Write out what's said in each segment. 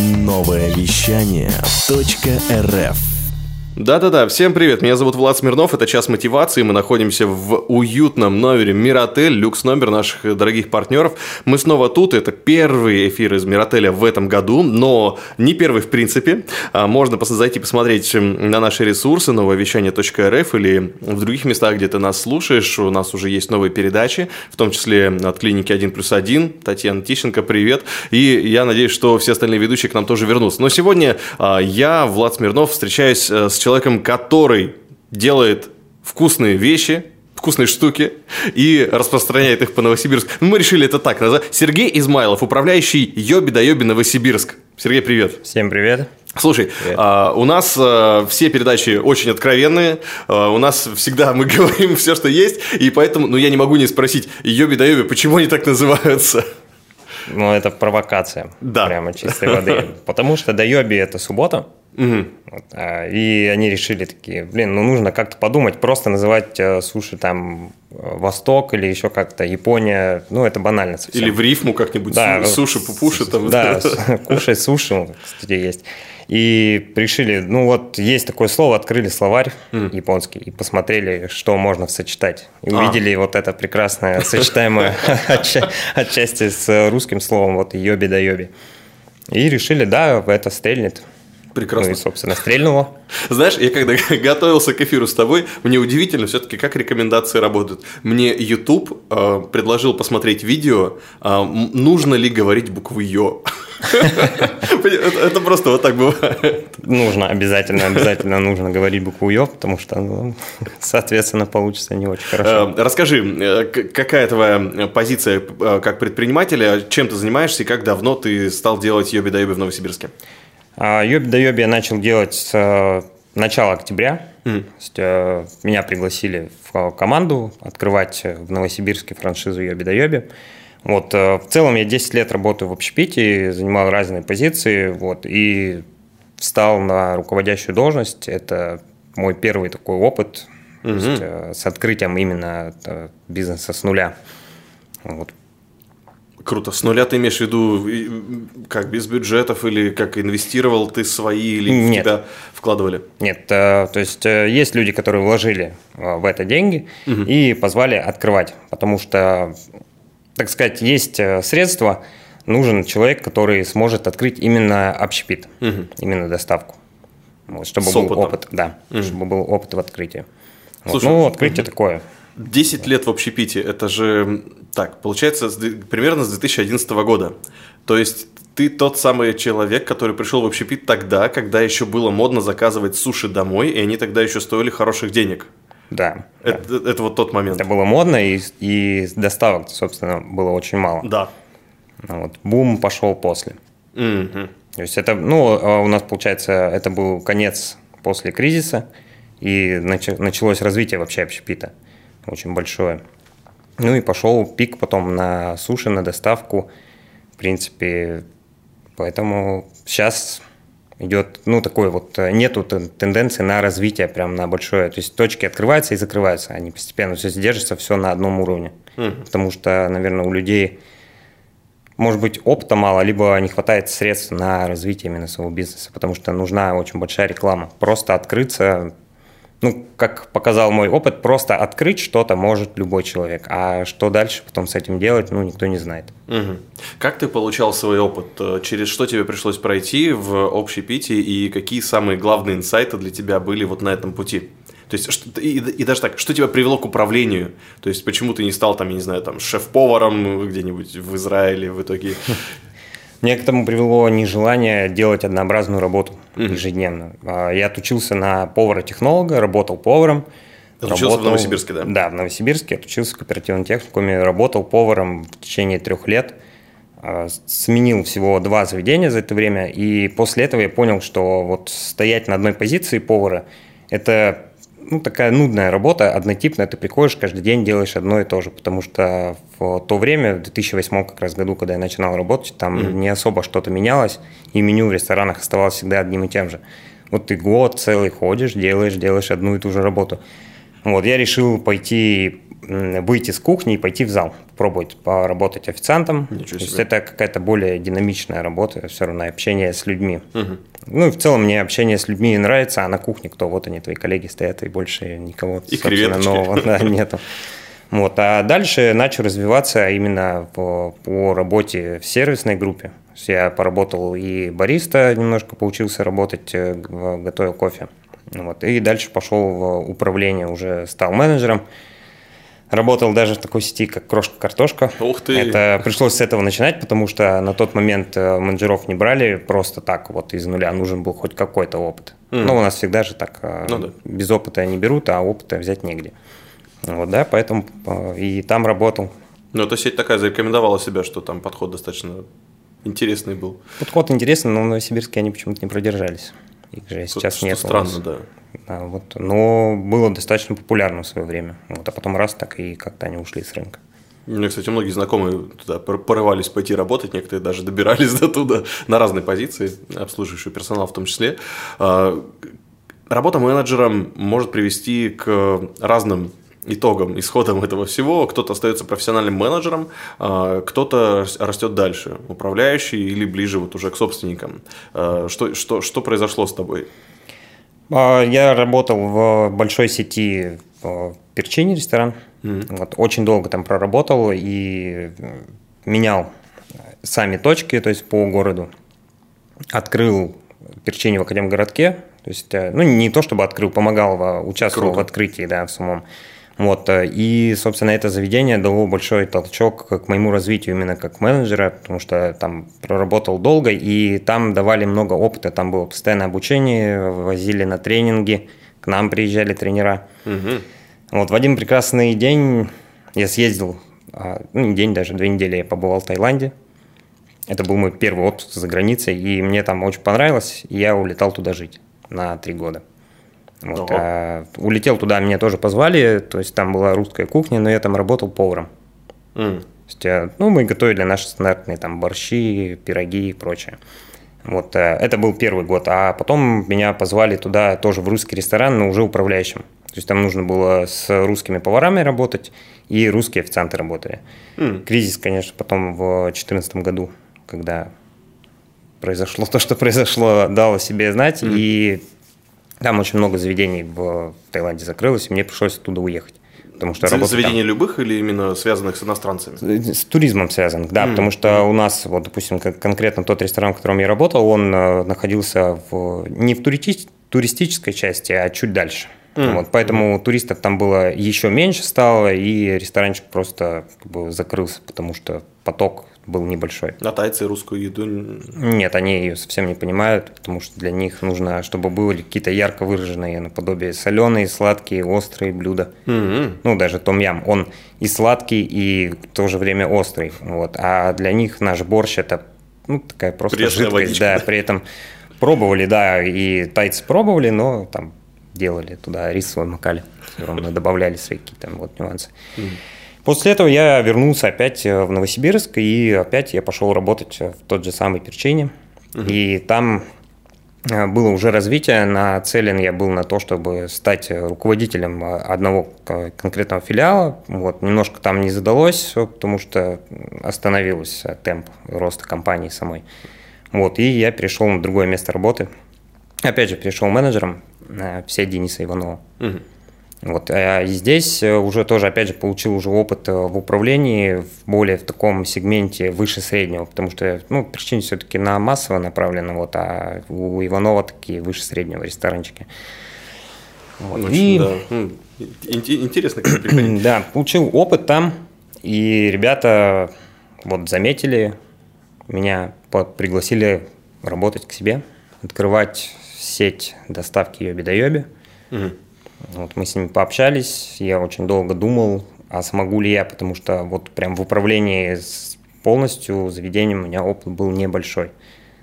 Новое вещание .рф Да-да-да, всем привет, меня зовут Влад Смирнов, это «Час мотивации», мы находимся в уютном номере Миротель, люкс-номер наших дорогих партнеров. Мы снова тут, это первый эфир из Миротеля в этом году, но не первый в принципе. А, можно зайти посмотреть на наши ресурсы, нововещание.рф или в других местах, где ты нас слушаешь. У нас уже есть новые передачи, в том числе от клиники 1 плюс 1. Татьяна Тищенко, привет. И я надеюсь, что все остальные ведущие к нам тоже вернутся. Но сегодня а, я, Влад Смирнов, встречаюсь э, с человеком, человеком, который делает вкусные вещи, вкусные штуки и распространяет их по Новосибирску. Ну, мы решили это так назвать. Сергей Измайлов, управляющий Йоби да Йоби Новосибирск. Сергей, привет. Всем привет. Слушай, а, у нас а, все передачи очень откровенные, а, у нас всегда мы говорим все, что есть, и поэтому, ну, я не могу не спросить, Йоби да Йоби, почему они так называются? Ну, это провокация. Да. Прямо чистой воды. Потому что до Йоби это суббота, Угу. И они решили такие, блин, ну нужно как-то подумать, просто называть э, суши там э, Восток или еще как-то Япония, ну это банально совсем. Или в рифму как-нибудь Да, суши пупуши там. Да, кушай суши, кстати, есть. И решили, ну вот есть такое слово, открыли словарь японский и посмотрели, что можно сочетать. И А. увидели вот это прекрасное сочетаемое отча- отчасти с русским словом, вот йоби да йоби. И решили, да, это стрельнет. Прекрасно. Ну и, собственно, стрельнуло. Знаешь, я когда готовился к эфиру с тобой, мне удивительно все-таки, как рекомендации работают. Мне YouTube э, предложил посмотреть видео, э, нужно ли говорить букву «ё». Это просто вот так бывает. Нужно, обязательно, обязательно нужно говорить букву Ё, потому что, ну, соответственно, получится не очень хорошо. Э, Расскажи, э, какая твоя позиция э, как предпринимателя, чем ты занимаешься и как давно ты стал делать йоби да йоби в Новосибирске? А Йоби да Йоби я начал делать с э, начала октября. То есть, э, меня пригласили в команду открывать в Новосибирске франшизу Йоби да Йоби. Вот, э, в целом я 10 лет работаю в общепите, занимал разные позиции, вот, и встал на руководящую должность. Это мой первый такой опыт то есть, э, с открытием именно э, бизнеса с нуля. Вот, Круто. С нуля ты имеешь в виду, как без бюджетов или как инвестировал ты свои или в Нет. тебя вкладывали? Нет, э, то есть э, есть люди, которые вложили э, в это деньги и позвали открывать, потому что, так сказать, есть средства, нужен человек, который сможет открыть именно общепит, именно доставку, Вот, чтобы С был опытом. опыт, да, чтобы был опыт в открытии. Вот, Слушай, ну, открытие такое. 10 лет в общепите, это же, так, получается, с примерно с 2011 года. То есть ты тот самый человек, который пришел в общепит тогда, когда еще было модно заказывать суши домой, и они тогда еще стоили хороших денег. Да, да. Это, это вот тот момент. это было модно, и, и доставок, собственно, было очень мало. Да. Ну Вот, бум пошел после. Мгм. То есть это, ну, э, у нас, получается, это был конец после кризиса, и нач- началось развитие вообще общепита очень большое. Ну и пошел пик потом на суши, на доставку. В принципе, поэтому сейчас идет, ну, такой вот, э, нету тен- тенденции на развитие прям на большое. То есть точки открываются и закрываются, они постепенно все держится все на одном уровне. Потому что, наверное, у людей может быть, опыта мало, либо не хватает средств на развитие именно своего бизнеса, потому что нужна очень большая реклама. Просто открыться, ну, как показал мой опыт, просто открыть что-то может любой человек, а что дальше потом с этим делать, ну, никто не знает. Мгм. Как ты получал свой опыт? Э, Через что тебе пришлось пройти в общепите и какие самые главные инсайты для тебя были вот на этом пути? То есть, что- и, и даже так, что тебя привело к управлению? То есть, почему ты не стал, там, я не знаю, там, шеф-поваром где-нибудь в Израиле в итоге? Мне к этому привело нежелание делать однообразную работу ежедневно. А, Я отучился на повара-технолога, работал поваром. Отучился в Новосибирске, да? Да, в Новосибирске. Отучился в кооперативном техникуме, работал поваром в течение трех лет. А, Сменил всего два заведения за это время. И после этого я понял, что вот стоять на одной позиции повара – это ну, такая нудная работа, однотипная, ты приходишь, каждый день делаешь одно и то же, потому что в то время, в 2008 как раз году, когда я начинал работать, там не особо что-то менялось, и меню в ресторанах оставалось всегда одним и тем же. Вот ты год целый ходишь, делаешь, делаешь одну и ту же работу. Вот, я решил пойти выйти с кухни и пойти в зал, пробовать поработать официантом. Ничего То есть себе. это какая-то более динамичная работа, все равно общение с людьми. Мгм. Ну и в целом мне общение с людьми нравится, а на кухне кто? Вот они, твои коллеги стоят, и больше никого И креветочки. нового да, нету. Вот. А дальше начал развиваться именно по, по работе в сервисной группе. Я поработал и бариста, немножко поучился работать, э, готовил кофе. Вот. И дальше пошел в управление, уже стал менеджером. Работал даже в такой сети, как Крошка-картошка. Ух ты! Это пришлось с этого начинать, потому что на тот момент э, менеджеров не брали просто так, вот из нуля. Нужен был хоть какой-то опыт. Мгм. Но у нас всегда же так, э, Ну да. без опыта не берут, а опыта взять негде. Вот, да, поэтому э, и там работал. Ну, эта сеть такая зарекомендовала себя, что там подход достаточно интересный был. Подход интересный, но в Новосибирске они почему-то не продержались. Их же сейчас Что нет. у странно, да. Вот. Но было достаточно популярно в свое время. Вот, а потом раз так и как-то они ушли с рынка. У меня, кстати, многие знакомые туда пор- порывались пойти работать, некоторые даже добирались до туда на разные позиции, обслуживающий персонал в том числе. А, Работа менеджером может привести к разным итогам, исходам этого всего. Кто-то остается профессиональным менеджером, а, кто-то рас- растет дальше, управляющий или ближе вот уже к собственникам. А, Что, что, что произошло с тобой? А, Я работал в большой сети в Перчине ресторан. Вот, очень долго там проработал и э, менял сами точки, то есть по городу. Открыл Перчине в Академгородке. То есть, э, ну, не то чтобы открыл, помогал, участвовал Круто. в открытии, да, в самом. Вот, э, и, собственно, это заведение дало большой толчок к моему развитию именно как менеджера, потому что там проработал долго, и там давали много опыта, там было постоянное обучение, возили на тренинги, к нам приезжали тренера. Мгм. Вот в один прекрасный день я съездил, а, ну не день, даже две недели я побывал в Таиланде. Это был мой первый отпуск за границей, и мне там очень понравилось, и я улетал туда жить на три года. Вот, Ого. а, улетел туда, меня тоже позвали, то есть там была русская кухня, но я там работал поваром. М. То есть, э, ну, мы готовили наши стандартные там борщи, пироги и прочее. Вот э, это был первый год, а потом меня позвали туда тоже в русский ресторан, но уже управляющим. То есть там нужно было с русскими поварами работать, и русские официанты работали. М. Кризис, конечно, потом в 2014 году, когда произошло то, что произошло, дало себе знать, и там очень много заведений в Таиланде закрылось, и мне пришлось оттуда уехать. Потому что За- работа там- Заведения любых или именно связанных с иностранцами? с туризмом связан, да, потому что у нас, вот, допустим, кон- конкретно тот ресторан, в котором я работал, он э, находился в, не в туристической части, а чуть дальше. Вот, поэтому туристов там было еще меньше стало, и ресторанчик просто как бы, закрылся, потому что поток был небольшой. А тайцы русскую еду Нет, они ее совсем не понимают, потому что для них нужно, чтобы были какие-то ярко выраженные наподобие соленые, сладкие, острые блюда. Мгм. Ну, даже том-ям, он и сладкий, и в то же время острый. Вот. А для них наш борщ – это ну, такая просто Пресная жидкость. водичка, Да, да. при этом пробовали, да, и тайцы пробовали, но там делали туда рис свой макали, всё равно добавляли свои какие-то вот нюансы. После этого я вернулся опять э, в Новосибирск, и опять я пошел работать в тот же самый Перчине. И там э, было уже развитие, нацелен я был на то, чтобы стать э, руководителем э, одного конкретного филиала. Вот, немножко там не задалось, потому что остановился темп роста компании самой. Вот, и я перешел на другое место работы. Опять же, перешел менеджером э, в сеть Дениса Иванова. Мгм. Вот, а и здесь э, уже тоже, опять же, получил уже опыт э, в управлении в более в таком сегменте выше среднего, потому что, ну, причина все-таки на массово направлена, вот, а у Иванова такие выше среднего ресторанчики. Вот. Очень, И- да. Интересно, как приходить. Да, получил опыт там, и ребята вот заметили меня, пригласили работать к себе, открывать сеть доставки Йоби-да-Йоби. Мгм. Вот мы с ними пообщались, я очень долго думал, а смогу ли я, потому что вот прям в управлении с- полностью заведением у меня опыт был небольшой.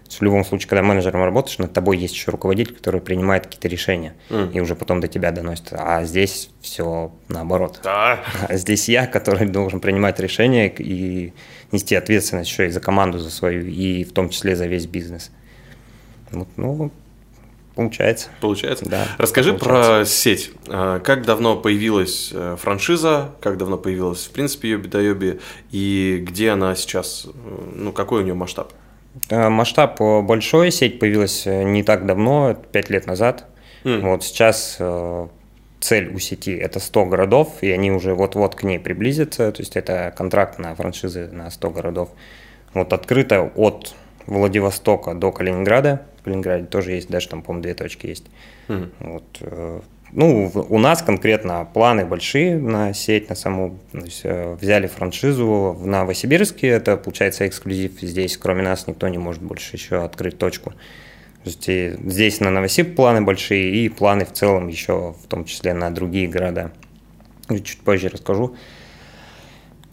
В любом случае, когда менеджером работаешь, над тобой есть еще руководитель, который принимает какие-то решения Мгм. и уже потом до тебя доносит. А здесь все наоборот. Да. А здесь я, который должен принимать решения и нести ответственность еще и за команду за свою, и в том числе за весь бизнес. Вот, ну, Получается. Получается? Да. Расскажи получается. про сеть. А, Как давно появилась э, франшиза, как давно появилась, в принципе, Йоби да Йоби, и где она сейчас, э, ну, какой у нее масштаб? Э, Масштаб большой, сеть появилась не так давно, 5 лет назад. М. Вот сейчас цель у сети – это 100 городов, и они уже вот-вот к ней приблизятся, то есть это контракт на франшизы на 100 городов. Вот открыто от Владивостока до Калининграда, в Калининграде тоже есть, даже там, по-моему, две точки есть. Мгм. Вот, э, ну, у нас конкретно планы большие на сеть, на саму. То есть, э, взяли франшизу в Новосибирске, это получается эксклюзив здесь, кроме нас никто не может больше еще открыть точку. То есть, здесь на Новосиб планы большие и планы в целом еще, в том числе на другие города. Чуть позже расскажу.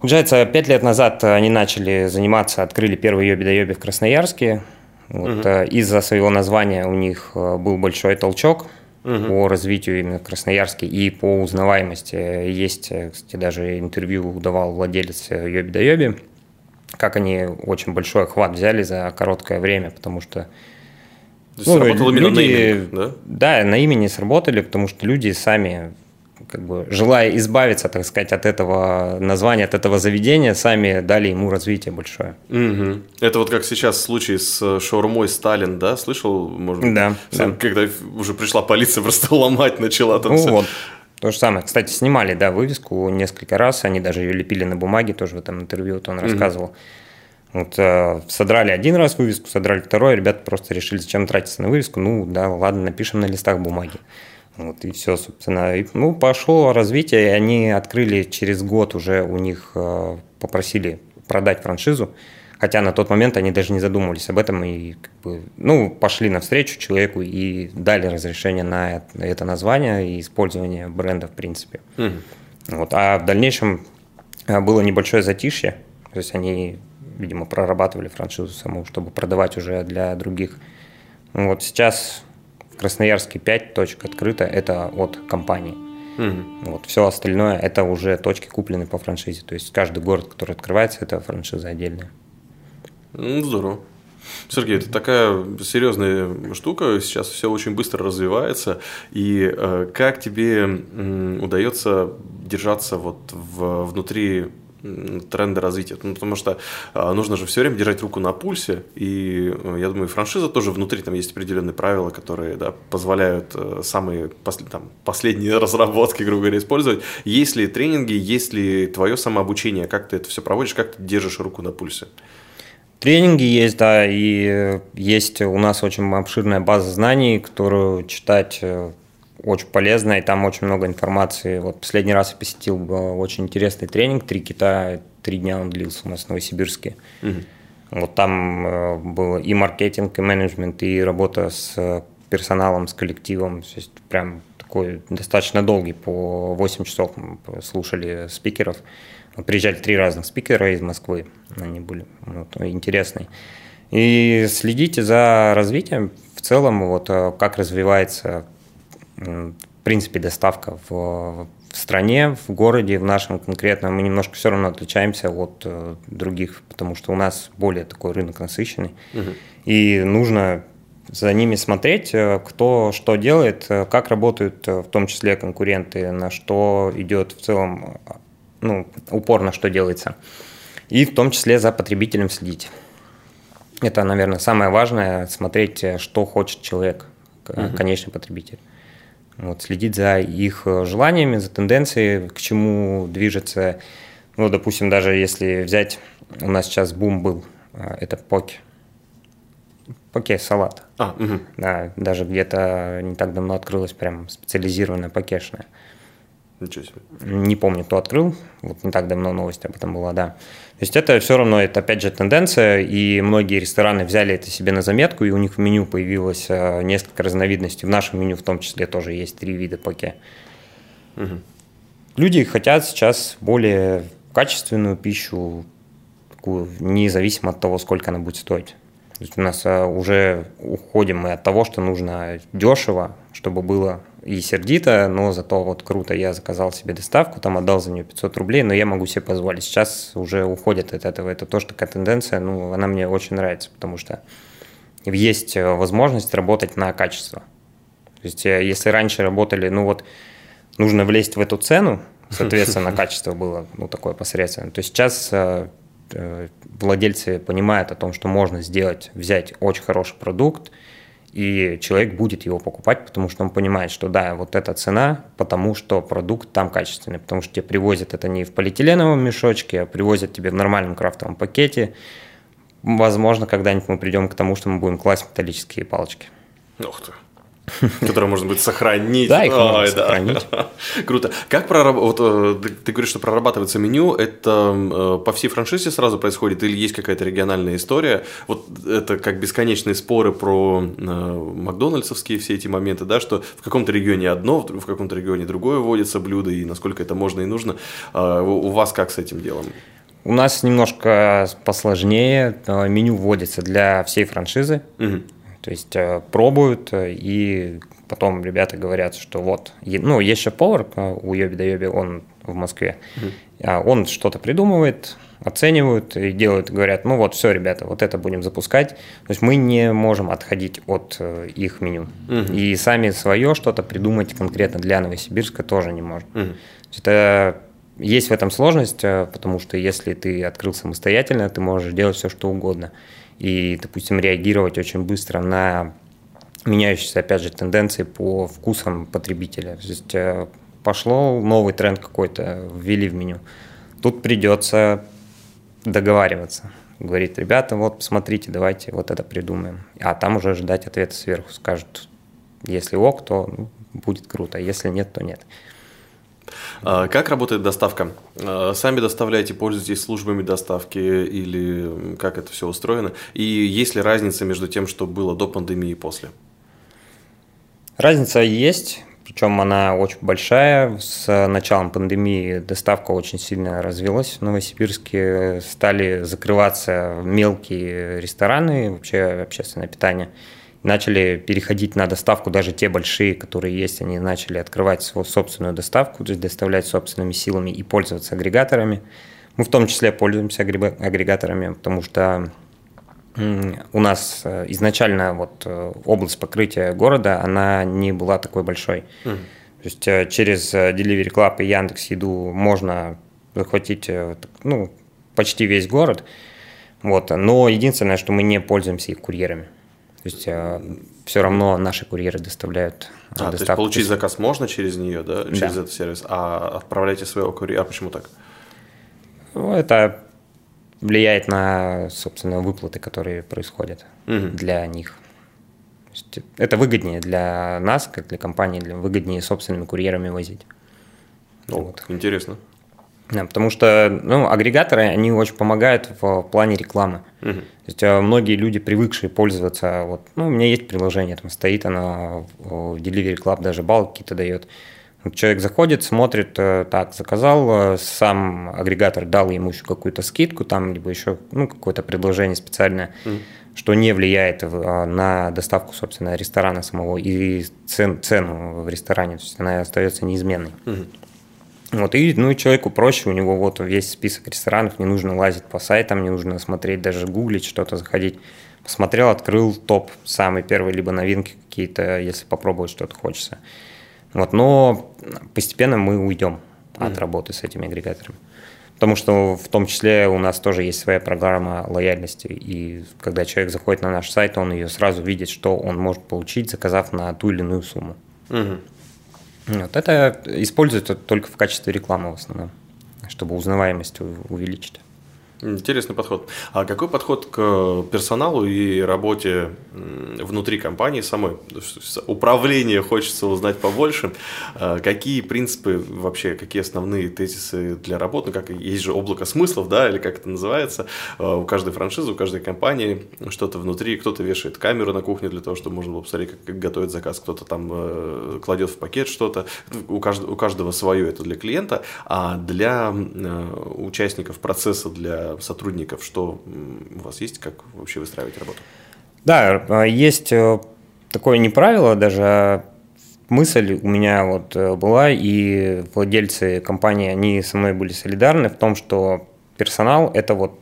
Получается, пять лет назад они начали заниматься, открыли первый йоби да йоби в Красноярске. Вот, э, Из-за своего названия у них э, был большой толчок по развитию именно Красноярске и по узнаваемости. Есть, э, кстати, даже интервью давал владелец йоби да йоби, как они очень большой охват взяли за короткое время, потому что То есть сработал именно нейминг, да? да, на имени сработали, потому что люди сами, как бы, желая избавиться, так сказать, от этого названия, от этого заведения, сами дали ему развитие большое. Мгм. Это вот как сейчас случай с э, шаурмой Сталин, да? Слышал, может быть? Да, Сам, да. Когда уже пришла полиция, просто ломать начала там Ну всё. вот, то же самое. Кстати, снимали, да, вывеску несколько раз, они даже ее лепили на бумаге, тоже в этом интервью вот он рассказывал. Вот, э, содрали один раз вывеску, содрали второй, ребята просто решили, зачем тратиться на вывеску, ну да, ладно, напишем на листах бумаги. Вот, и все, собственно. И, ну, пошло развитие, и они открыли через год уже у них, э, попросили продать франшизу, хотя на тот момент они даже не задумывались об этом и как бы, ну, пошли навстречу человеку и дали разрешение на это название и использование бренда в принципе. Мгм. Вот. А в дальнейшем э, было небольшое затишье, то есть они, видимо, прорабатывали франшизу саму, чтобы продавать уже для других. Вот сейчас Красноярске 5 точек открыто, это от компании. Мгм. Вот. Все остальное это уже точки куплены по франшизе. То есть каждый город, который открывается, это франшиза отдельная. Ну, здорово. Сергей, это такая серьезная штука, сейчас все очень быстро развивается, и э, как тебе м, удается держаться вот в, внутри м, тренда развития? Ну, потому что э, нужно же все время держать руку на пульсе, и э, я думаю, франшиза тоже внутри, там есть определенные правила, которые да, позволяют э, самые после- там, последние разработки, грубо говоря, использовать. Есть ли тренинги, есть ли твое самообучение, как ты это все проводишь, как ты держишь руку на пульсе? Тренинги есть, да, и э, есть у нас очень обширная база знаний, которую читать очень полезно, и там очень много информации. Вот последний раз я посетил э, очень интересный тренинг «Три кита», три дня он длился у нас в Новосибирске. Вот там э, было и маркетинг, и менеджмент, и работа с э, персоналом, с коллективом. То есть прям такой достаточно долгий, по 8 часов слушали спикеров. Приезжали три разных спикера из Москвы, они были вот, интересные. И следите за развитием в целом, вот как развивается в принципе доставка в, в стране, в городе, в нашем конкретно. Мы немножко все равно отличаемся от э, других, потому что у нас более такой рынок насыщенный. И нужно за ними смотреть, э, кто что делает, э, как работают э, в том числе конкуренты, на что идет в целом, э, ну, упор на что делается. И в том числе за потребителем следить. Это, наверное, самое важное, смотреть, э, что хочет человек, к- конечный потребитель. Вот, следить за их э, желаниями, за тенденцией, к чему движется. Ну, допустим, даже если взять, у нас сейчас бум был, э, это поки. Поке салат. А, мгм. Да, даже где-то не так давно открылась прям специализированная покешная. ничего себе. Не помню, кто открыл, вот не так давно новость об этом была, да. То есть это все равно, это опять же тенденция, и многие рестораны взяли это себе на заметку, и у них в меню появилось э, несколько разновидностей. В нашем меню в том числе тоже есть три вида поке. Люди хотят сейчас более качественную пищу, такую, независимо от того, сколько она будет стоить. То есть у нас а, уже уходим мы от того, что нужно дешево, чтобы было и сердито, но зато вот круто, я заказал себе доставку, там отдал за нее 500 рублей, но я могу себе позволить. Сейчас уже уходят от этого. Это тоже такая тенденция, ну, она мне очень нравится, потому что есть э, возможность работать на качество. То есть если раньше работали, ну вот, нужно влезть в эту цену, соответственно, качество было ну, такое посредственное, то сейчас владельцы понимают о том, что можно сделать, взять очень хороший продукт, и человек будет его покупать, потому что он понимает, что да, вот эта цена, потому что продукт там качественный, потому что тебе привозят это не в полиэтиленовом мешочке, а привозят тебе в нормальном крафтовом пакете. Возможно, когда-нибудь мы придем к тому, что мы будем класть металлические палочки. Ух ты. Которые можно будет сохранить. Да, их можно сохранить. Круто. Как прорабатывать, вот, э, ты говоришь, что прорабатывается меню, это э, по всей франшизе сразу происходит или есть какая-то региональная история? Вот это как бесконечные споры про э, макдональдсовские все эти моменты, да, что в каком-то регионе одно, в каком-то регионе другое вводится блюдо, и насколько это можно и нужно. А у вас как с этим делом? У нас немножко посложнее. Меню вводится для всей франшизы. Угу. То есть э, пробуют, э, и потом ребята говорят, что вот, ну, есть шеф-повар э, у Йоби да Йоби, он в Москве, mm-hmm. он что-то придумывает, оценивают и делают, говорят, ну вот, все, ребята, вот это будем запускать. То есть мы не можем отходить от их меню. Mm-hmm. И сами свое что-то придумать конкретно для Новосибирска тоже не можем. Mm-hmm. Это есть в этом сложность, потому что если ты открыл самостоятельно, ты можешь делать все, что угодно и, допустим, реагировать очень быстро на меняющиеся, опять же, тенденции по вкусам потребителя. То есть э, пошло новый тренд какой-то, ввели в меню. Тут придется договариваться. Говорит, ребята, вот посмотрите, давайте вот это придумаем. А там уже ждать ответа сверху. Скажут, если ок, то ну, будет круто, если нет, то нет. А как работает доставка? А, сами доставляете, пользуетесь службами доставки или как это все устроено? И есть ли разница между тем, что было до пандемии и после? Разница есть, причем она очень большая. С началом пандемии доставка очень сильно развилась в Новосибирске. Стали закрываться мелкие рестораны, вообще общественное питание – начали переходить на доставку, даже те большие, которые есть, они начали открывать свою собственную доставку, то есть доставлять собственными силами и пользоваться агрегаторами. Мы в том числе пользуемся агрегаторами, потому что у нас э, изначально вот э, область покрытия города, она не была такой большой. Mm. То есть э, через Delivery Club и Яндекс Еду можно захватить ну, почти весь город. Вот. Но единственное, что мы не пользуемся их курьерами. То есть а, все равно наши курьеры доставляют а, доставку. То есть получить заказ можно через нее, да, через да. этот сервис, а отправляйте своего курьера, а почему так? Ну, это влияет на, собственно, выплаты, которые происходят угу. для них. Это выгоднее для нас, как для компании, для выгоднее собственными курьерами возить. О, вот. Интересно. Потому что ну, агрегаторы, они очень помогают в плане рекламы. Угу. То есть э, многие люди, привыкшие пользоваться, вот, ну, у меня есть приложение, там стоит оно в Delivery Club, даже балл какие-то дает. Человек заходит, смотрит, э, так, заказал, э, сам агрегатор дал ему еще какую-то скидку, там, либо еще ну, какое-то предложение специальное, mm. что не влияет на доставку, собственно, ресторана самого и цен, цену в ресторане, то есть она остается неизменной. Mm. Вот, и, ну, и человеку проще, у него вот весь список ресторанов, не нужно лазить по сайтам, не нужно смотреть, даже гуглить что-то, заходить. Посмотрел, открыл топ, самый первый, либо новинки какие-то, если попробовать что-то хочется. Вот, но постепенно мы уйдем mm-hmm. от работы с этими агрегаторами. Потому что в том числе у нас тоже есть своя программа лояльности. И когда человек заходит на наш сайт, он ее сразу видит, что он может получить, заказав на ту или иную сумму. Угу. Вот это используется только в качестве рекламы в основном, чтобы узнаваемость увеличить. Интересный подход. А какой подход к персоналу и работе внутри компании самой? Управление хочется узнать побольше. А какие принципы вообще, какие основные тезисы для работы? Как есть же облако смыслов, да, или как это называется? А у каждой франшизы, у каждой компании что-то внутри. Кто-то вешает камеру на кухне для того, чтобы можно было посмотреть, как готовить заказ. Кто-то там э, кладет в пакет что-то. У каждого, у каждого свое это для клиента, а для э, участников процесса, для сотрудников, что у вас есть, как вообще выстраивать работу? Да, а, есть э, такое не правило, даже а мысль у меня вот э, была, и владельцы компании, они со мной были солидарны в том, что персонал – это вот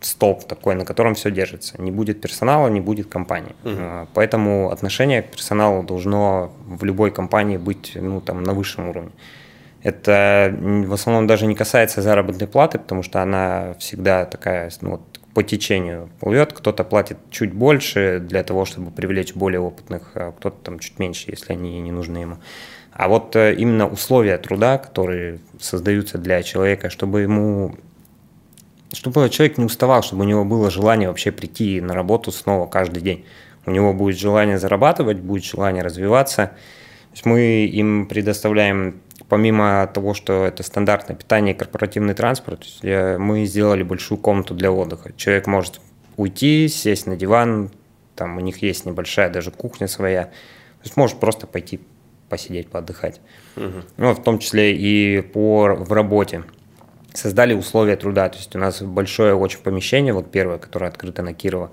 столб такой, на котором все держится. Не будет персонала, не будет компании. Угу. Поэтому отношение к персоналу должно в любой компании быть ну, там, на высшем уровне. Это в основном даже не касается заработной платы, потому что она всегда такая ну, вот, по течению плывет. Кто-то платит чуть больше для того, чтобы привлечь более опытных, а кто-то там чуть меньше, если они не нужны ему. А вот э, именно условия труда, которые создаются для человека, чтобы ему чтобы человек не уставал, чтобы у него было желание вообще прийти на работу снова каждый день. У него будет желание зарабатывать, будет желание развиваться. Мы им предоставляем, помимо того, что это стандартное питание и корпоративный транспорт, мы сделали большую комнату для отдыха. Человек может уйти, сесть на диван, там у них есть небольшая даже кухня своя. То есть может просто пойти посидеть, поотдыхать. Угу. Ну, в том числе и по, в работе создали условия труда. То есть у нас большое очень помещение, вот первое, которое открыто на Кирова,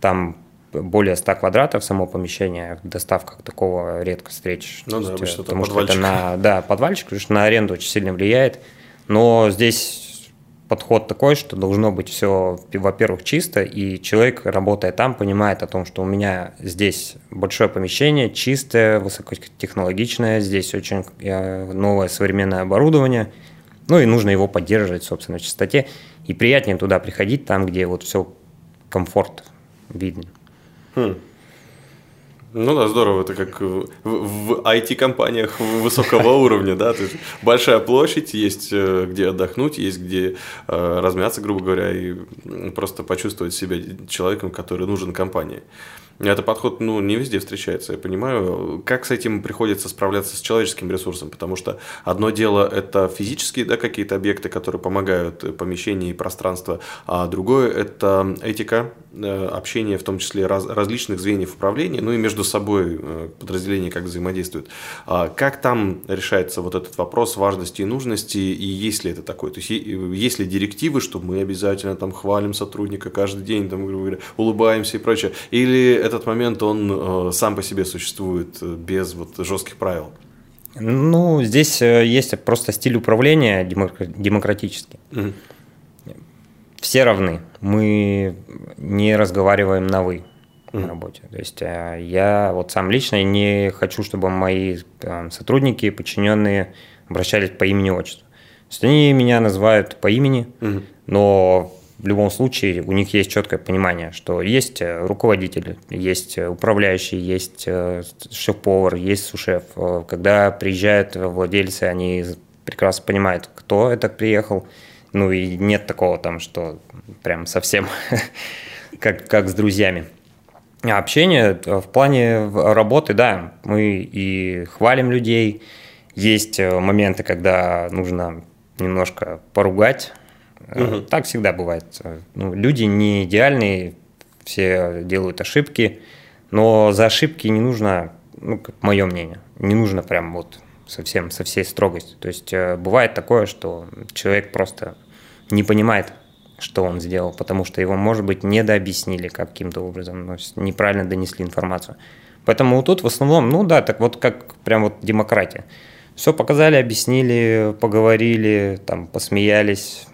там более 100 квадратов само помещение, доставка такого редко встреч. Ну да, обычно потому что это на, да, подвальчик, потому что на аренду очень сильно влияет. Но здесь подход такой, что должно быть все, во-первых, чисто, и человек, работая там, понимает о том, что у меня здесь большое помещение, чистое, высокотехнологичное, здесь очень э, новое современное оборудование – ну и нужно его поддерживать, собственно, в чистоте. И приятнее туда приходить, там, где вот все комфорт виден. Хм. Ну да, здорово. Это как в, в IT-компаниях высокого уровня, да. То есть большая площадь, есть э, где отдохнуть, есть где э, размяться, грубо говоря, и просто почувствовать себя человеком, который нужен компании. Это подход, ну, не везде встречается, я понимаю. Как с этим приходится справляться с человеческим ресурсом? Потому что одно дело – это физические, да, какие-то объекты, которые помогают э, помещение и пространство, а другое – это этика, общение, в том числе раз, различных звеньев управления, ну и между собой э, подразделения как взаимодействуют. А как там решается вот этот вопрос важности и нужности, и есть ли это такое? То есть, есть ли директивы, что мы обязательно там хвалим сотрудника каждый день, там, улыбаемся и прочее? Или этот момент, он э, сам по себе существует э, без вот жестких правил? Ну, здесь э, есть просто стиль управления демократический. Угу. Все равны. Мы не разговариваем на «вы» угу. на работе. То есть я вот сам лично не хочу, чтобы мои сотрудники, подчиненные обращались по имени-отчеству. То есть они меня называют по имени, угу. но в любом случае у них есть четкое понимание, что есть э, руководитель, есть э, управляющий, есть э, шеф-повар, есть сушеф. Когда приезжают владельцы, они прекрасно понимают, кто это приехал. Ну и нет такого там, что прям совсем как, как с друзьями. А общение в плане работы, да, мы и хвалим людей. Есть моменты, когда нужно немножко поругать Угу. Так всегда бывает. Ну, люди не идеальные, все делают ошибки, но за ошибки не нужно, ну, как мое мнение, не нужно прям вот совсем со всей строгостью. То есть э, бывает такое, что человек просто не понимает, что он сделал, потому что его, может быть, недообъяснили каким-то образом, ну, неправильно донесли информацию. Поэтому тут в основном, ну да, так вот как прям вот демократия. Все показали, объяснили, поговорили, там, посмеялись,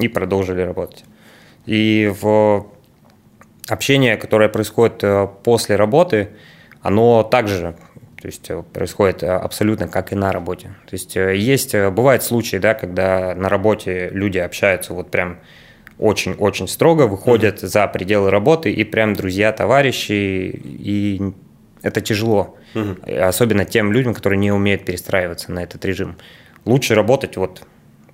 и продолжили работать. И в общение, которое происходит э, после работы, оно также то есть э, происходит э, абсолютно как и на работе. То есть есть, бывают случаи, да, когда на работе люди общаются вот прям очень-очень строго, выходят mm-hmm. за пределы работы и прям друзья, товарищи, и это тяжело. Mm-hmm. Особенно тем людям, которые не умеют перестраиваться на этот режим. Лучше работать вот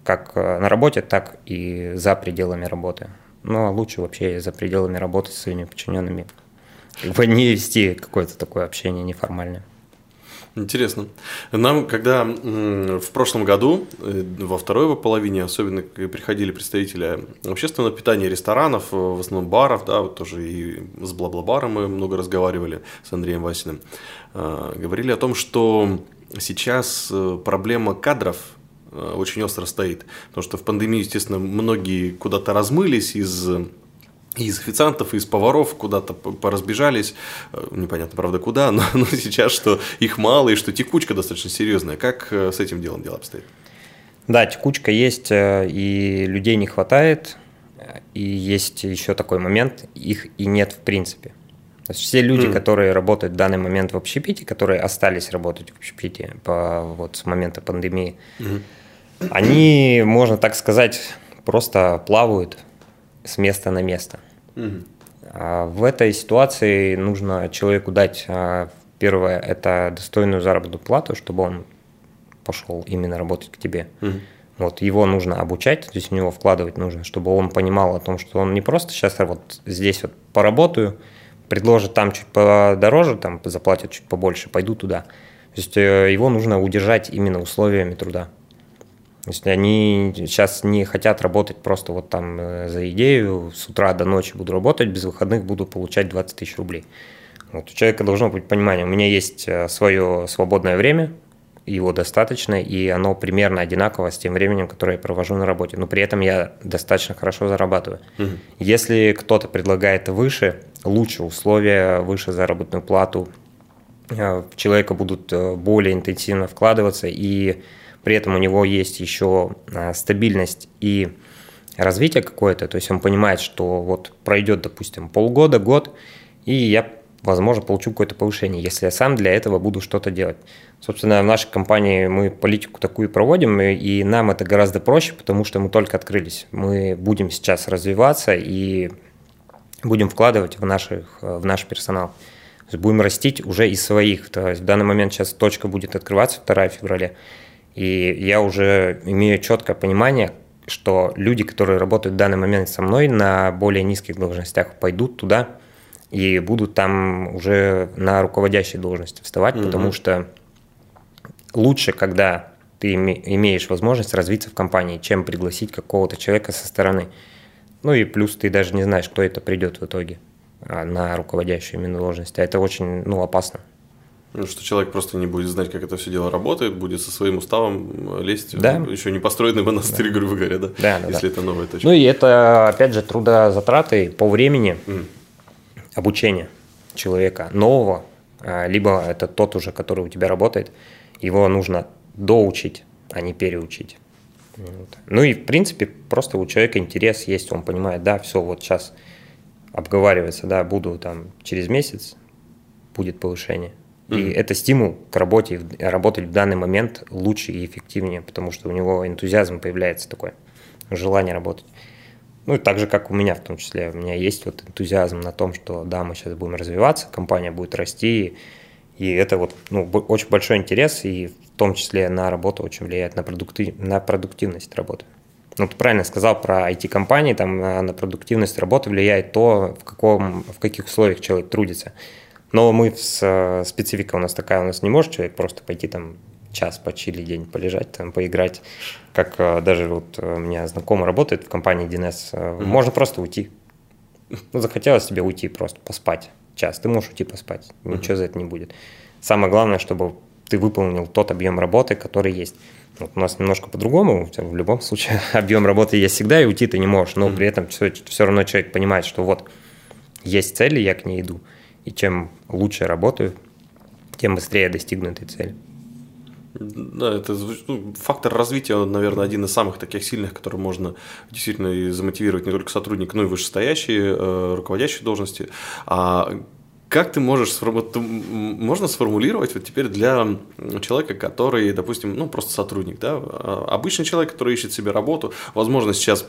как э, на работе, так и за пределами работы. Ну, а лучше вообще за пределами работы с своими подчиненными. Как бы не вести какое-то такое общение неформальное. Интересно. Нам, когда в прошлом году, э, во второй половине, особенно приходили представители общественного питания, ресторанов, э, в основном баров, да, вот тоже и с Бла-Бла-баром мы много разговаривали с Андреем Васиным, говорили о том, что сейчас проблема кадров Э, очень остро стоит. Потому что в пандемии, естественно, многие куда-то размылись из из официантов, из поваров куда-то поразбежались, э, непонятно, правда, куда, но, но сейчас, что их мало и что текучка достаточно серьезная. Как э, с этим делом дело обстоит? Да, текучка есть, и людей не хватает, и есть еще такой момент, их и нет в принципе. То есть все люди, mm. которые работают в данный момент в общепите, которые остались работать в общепите по, вот, с момента пандемии, mm. они, можно так сказать, просто плавают с места на место. Mm. А в этой ситуации нужно человеку дать, а, первое, это достойную заработную плату, чтобы он пошел именно работать к тебе. Mm. Вот его нужно обучать, то есть в него вкладывать нужно, чтобы он понимал о том, что он не просто сейчас вот здесь вот поработаю, предложат там чуть подороже, там заплатят чуть побольше, пойду туда. То есть э, его нужно удержать именно условиями труда. Есть они сейчас не хотят работать просто вот там э, за идею, с утра до ночи буду работать, без выходных буду получать 20 тысяч рублей. Вот у человека должно быть понимание, у меня есть э, свое свободное время, его достаточно, и оно примерно одинаково с тем временем, которое я провожу на работе. Но при этом я достаточно хорошо зарабатываю. Угу. Если кто-то предлагает выше, лучше условия, выше заработную плату, э, в человека будут более интенсивно вкладываться, и при этом у него есть еще э, стабильность и развитие какое-то, то есть он понимает, что вот пройдет, допустим, полгода, год, и я возможно, получу какое-то повышение, если я сам для этого буду что-то делать. Собственно, в нашей компании мы политику такую проводим, и нам это гораздо проще, потому что мы только открылись. Мы будем сейчас развиваться и будем вкладывать в, наших, в наш персонал. То есть будем растить уже из своих. То есть в данный момент сейчас точка будет открываться 2 февраля, и я уже имею четкое понимание, что люди, которые работают в данный момент со мной на более низких должностях, пойдут туда, и будут там уже на руководящей должности вставать, угу. потому что лучше, когда ты имеешь возможность развиться в компании, чем пригласить какого-то человека со стороны. Ну и плюс ты даже не знаешь, кто это придет в итоге а, на руководящую именно должность. А это очень ну, опасно. Ну, что человек просто не будет знать, как это все дело работает, будет со своим уставом лезть. Да. Еще не построенный монастырь, да. грубо говоря, да? Да, да Если да. это новая точка. Ну и это, опять же, трудозатраты по времени. Mm обучения человека нового, а, либо это тот уже, который у тебя работает, его нужно доучить, а не переучить. Ну и, в принципе, просто у человека интерес есть, он понимает, да, все, вот сейчас обговаривается, да, буду там через месяц, будет повышение. Mm-hmm. И это стимул к работе, работать в данный момент лучше и эффективнее, потому что у него энтузиазм появляется такой, желание работать. Ну и так же, как у меня в том числе. У меня есть вот энтузиазм на том, что да, мы сейчас будем развиваться, компания будет расти, и это вот ну, очень большой интерес, и в том числе на работу очень влияет на, продукти... на продуктивность работы. Ну, ты правильно сказал про IT-компании, там на продуктивность работы влияет то, в, каком, в каких условиях человек трудится. Но мы, с, специфика у нас такая, у нас не может человек просто пойти там час почили день полежать, там, поиграть. Как э, даже вот э, у меня знакомый работает в компании DNS, mm-hmm. можно просто уйти. Ну, захотелось тебе уйти просто поспать час, ты можешь уйти поспать, mm-hmm. ничего за это не будет. Самое главное, чтобы ты выполнил тот объем работы, который есть. Вот у нас немножко по-другому, в любом случае объем работы есть всегда, и уйти ты не можешь, но mm-hmm. при этом все, все равно человек понимает, что вот есть цели, я к ней иду, и чем лучше работаю, тем быстрее я достигну этой цели. Да, это ну, фактор развития, наверное, один из самых таких сильных, который можно действительно и замотивировать не только сотрудника, но и вышестоящие, э, руководящие должности. А как ты можешь можно сформулировать вот теперь для человека, который, допустим, ну просто сотрудник, да, а, обычный человек, который ищет себе работу, возможно, сейчас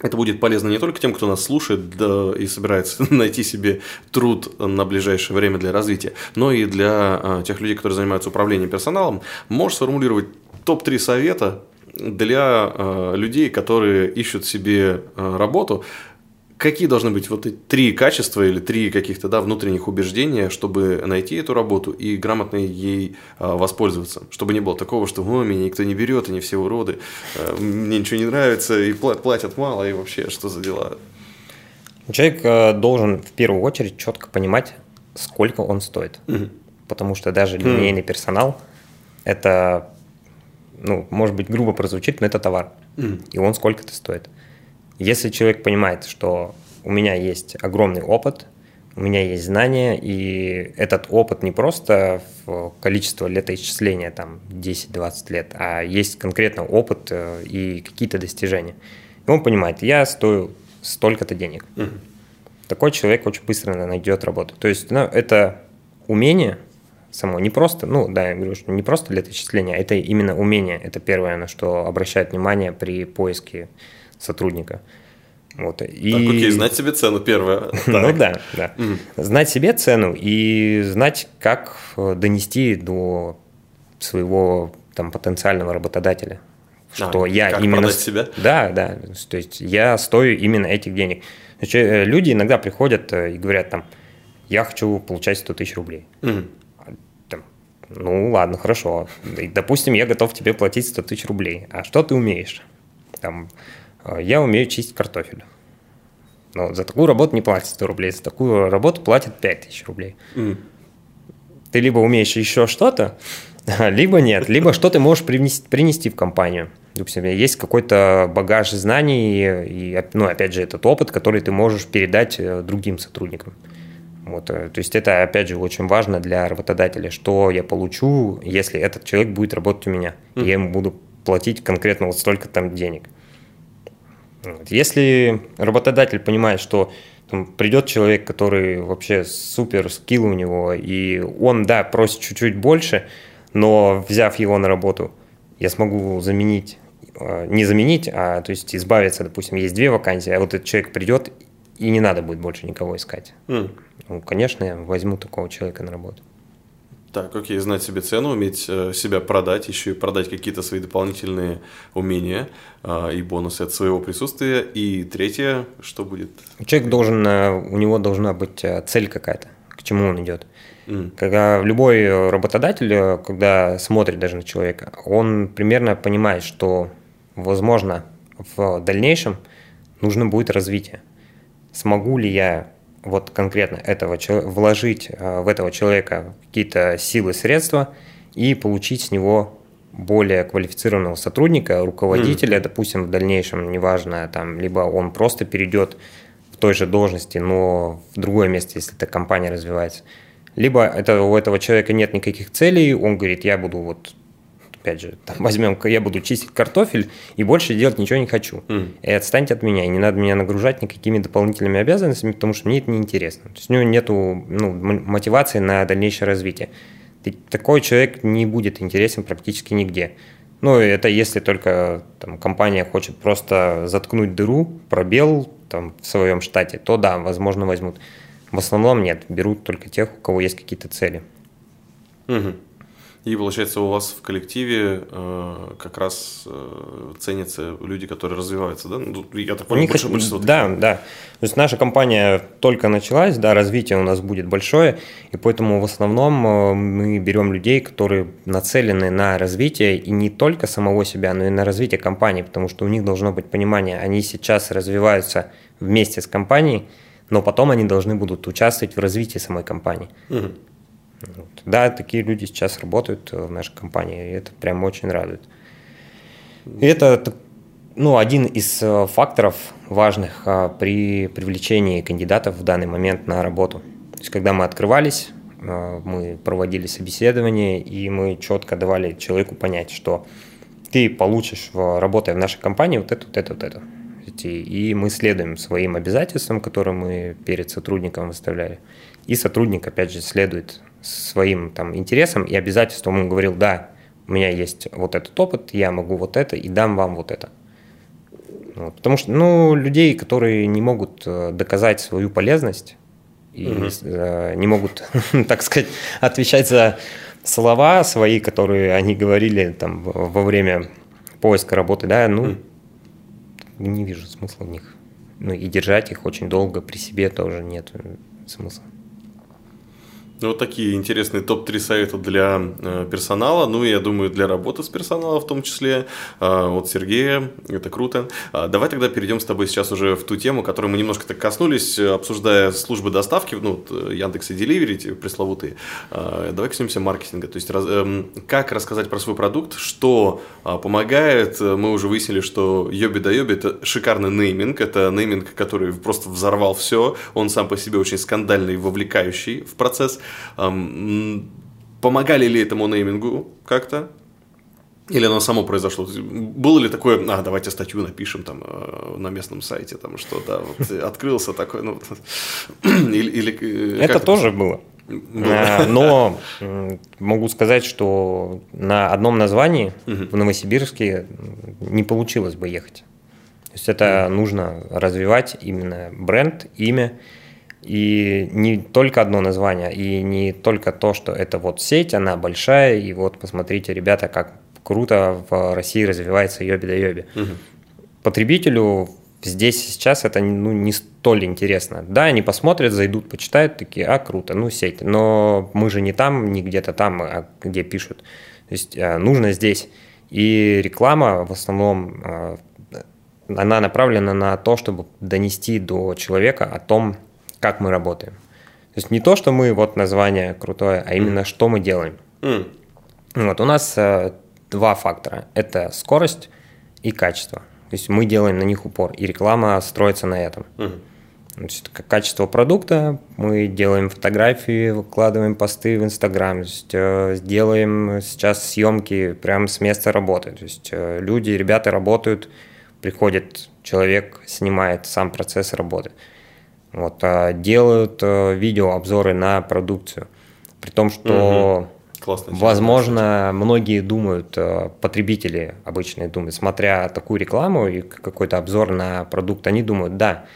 это будет полезно не только тем, кто нас слушает да, и собирается найти себе труд на ближайшее время для развития, но и для а, тех людей, которые занимаются управлением персоналом. Можешь сформулировать топ-3 совета для а, людей, которые ищут себе а, работу, Какие должны быть вот эти три качества или три каких-то да, внутренних убеждения, чтобы найти эту работу и грамотно ей а, воспользоваться? Чтобы не было такого, что О, меня никто не берет, они все уроды, а, мне ничего не нравится, и платят мало, и вообще, что за дела? Человек а, должен в первую очередь четко понимать, сколько он стоит. Угу. Потому что даже линейный угу. персонал – это, ну, может быть, грубо прозвучит, но это товар. Угу. И он сколько-то стоит. Если человек понимает, что у меня есть огромный опыт, у меня есть знания, и этот опыт не просто в количество летоисчисления, там 10-20 лет, а есть конкретно опыт э, и какие-то достижения. И он понимает, я стою столько-то денег. Угу. Такой человек очень быстро найдет работу. То есть ну, это умение само, не просто, ну да, я говорю, что не просто для отчисления, а это именно умение. Это первое, на что обращает внимание при поиске сотрудника. Вот. И... Так, окей, знать себе цену первое. ну да, да. Знать себе цену и знать, как э, донести до своего там, потенциального работодателя. А, что а, я как именно... себя? Да, да. То есть я стою именно этих денег. Значит, э, люди иногда приходят э, и говорят там, я хочу получать 100 тысяч рублей. Там, ну ладно, хорошо. Допустим, я готов тебе платить 100 тысяч рублей. А что ты умеешь? Там, я умею чистить картофель. Но за такую работу не платят 100 рублей, за такую работу платят 5 тысяч рублей. Mm. Ты либо умеешь еще что-то, либо нет, либо что ты можешь принести, принести в компанию. Допустим, есть какой-то багаж знаний и, ну, опять же, этот опыт, который ты можешь передать э, другим сотрудникам. Вот, э, то есть это, опять же, очень важно для работодателя, что я получу, если этот человек будет работать у меня, mm. и я ему буду платить конкретно вот столько там денег. Если работодатель понимает, что там, придет человек, который вообще супер скилл у него, и он, да, просит чуть-чуть больше, но взяв его на работу, я смогу заменить Э, не заменить, а то есть избавиться, допустим, есть две вакансии, а вот этот человек придет и не надо будет больше никого искать. Mm. Ну, конечно, я возьму такого человека на работу. Так, окей, знать себе цену, уметь э, себя продать, еще и продать какие-то свои дополнительные умения э, и бонусы от своего присутствия. И третье, что будет? Человек должен, у него должна быть цель какая-то, к чему он идет. Mm. Когда любой работодатель, когда смотрит даже на человека, он примерно понимает, что возможно, в дальнейшем нужно будет развитие. Смогу ли я вот конкретно этого вложить э, в этого человека какие-то силы, средства и получить с него более квалифицированного сотрудника, руководителя, mm. допустим, в дальнейшем, неважно, там, либо он просто перейдет в той же должности, но в другое место, если эта компания развивается. Либо это, у этого человека нет никаких целей, он говорит, я буду вот опять же, там, возьмем, я буду чистить картофель и больше делать ничего не хочу. Mm. И отстаньте от меня, и не надо меня нагружать никакими дополнительными обязанностями, потому что мне это неинтересно. То есть у него нет ну, мотивации на дальнейшее развитие. Такой человек не будет интересен практически нигде. Ну, это если только там, компания хочет просто заткнуть дыру, пробел там, в своем штате, то да, возможно, возьмут. В основном нет, берут только тех, у кого есть какие-то цели. Угу. И получается, у вас в коллективе э, как раз э, ценятся люди, которые развиваются, да? Ну, я так понимаю, больше, большинство. Да, да. То есть наша компания только началась, да, развитие у нас будет большое, и поэтому в основном э, мы берем людей, которые нацелены на развитие и не только самого себя, но и на развитие компании, потому что у них должно быть понимание, они сейчас развиваются вместе с компанией, но потом они должны будут участвовать в развитии самой компании. Угу. Да, такие люди сейчас работают в нашей компании, и это прям очень радует. И это ну, один из э, факторов важных а, при привлечении кандидатов в данный момент на работу. То есть, когда мы открывались, э, мы проводили собеседование, и мы четко давали человеку понять, что ты получишь, работая в нашей компании, вот это, вот это, вот это. И мы следуем своим обязательствам, которые мы перед сотрудником выставляли. И сотрудник, опять же, следует своим там интересам и обязательствам он говорил, да, у меня есть вот этот опыт, я могу вот это и дам вам вот это. Вот. Потому что, ну, людей, которые не могут э, доказать свою полезность и угу. не могут, так сказать, отвечать за слова свои, которые они говорили там во время поиска работы, да, ну, не вижу смысла в них. Ну и держать их очень долго при себе тоже нет смысла. Ну, вот такие интересные топ-3 совета для э, персонала, ну, и я думаю, для работы с персоналом в том числе, э, от Сергея, это круто. А, давай тогда перейдем с тобой сейчас уже в ту тему, которую мы немножко так коснулись, обсуждая службы доставки, ну, э, Яндекс и Delivery, пресловутые. А, давай коснемся маркетинга, то есть раз, э, как рассказать про свой продукт, что э, помогает, мы уже выяснили, что Йоби да Йоби это шикарный нейминг, это нейминг, который просто взорвал все, он сам по себе очень скандальный вовлекающий в процесс, Помогали ли этому неймингу как-то? Или оно само произошло? Было ли такое, а, давайте статью напишем там э, на местном сайте, там что, да, вот открылся такой, ну, или... или это тоже было. было. Но могу сказать, что на одном названии в Новосибирске не получилось бы ехать. То есть это нужно развивать именно бренд, имя, и не только одно название, и не только то, что это вот сеть, она большая, и вот посмотрите, ребята, как круто в России развивается йоби да йоби. Угу. Потребителю здесь сейчас это ну, не столь интересно. Да, они посмотрят, зайдут, почитают, такие, а, круто, ну, сеть. Но мы же не там, не где-то там, а где пишут. То есть э, нужно здесь. И реклама в основном, э, она направлена на то, чтобы донести до человека о том, как мы работаем. То есть не то, что мы, вот название крутое, а именно, mm. что мы делаем. Mm. Вот у нас э, два фактора. Это скорость и качество. То есть мы делаем на них упор, и реклама строится на этом. Угу. Значит, качество продукта, мы делаем фотографии, выкладываем посты в Инстаграм, э, делаем сейчас съемки прямо с места работы. То есть э, люди, ребята работают, приходит человек, снимает сам процесс работы. Вот, э, делают э, видеообзоры на продукцию. При том, что угу Классно. Возможно, многие думают, э, потребители обычные думают, смотря такую рекламу и какой-то обзор на продукт, они думают, да,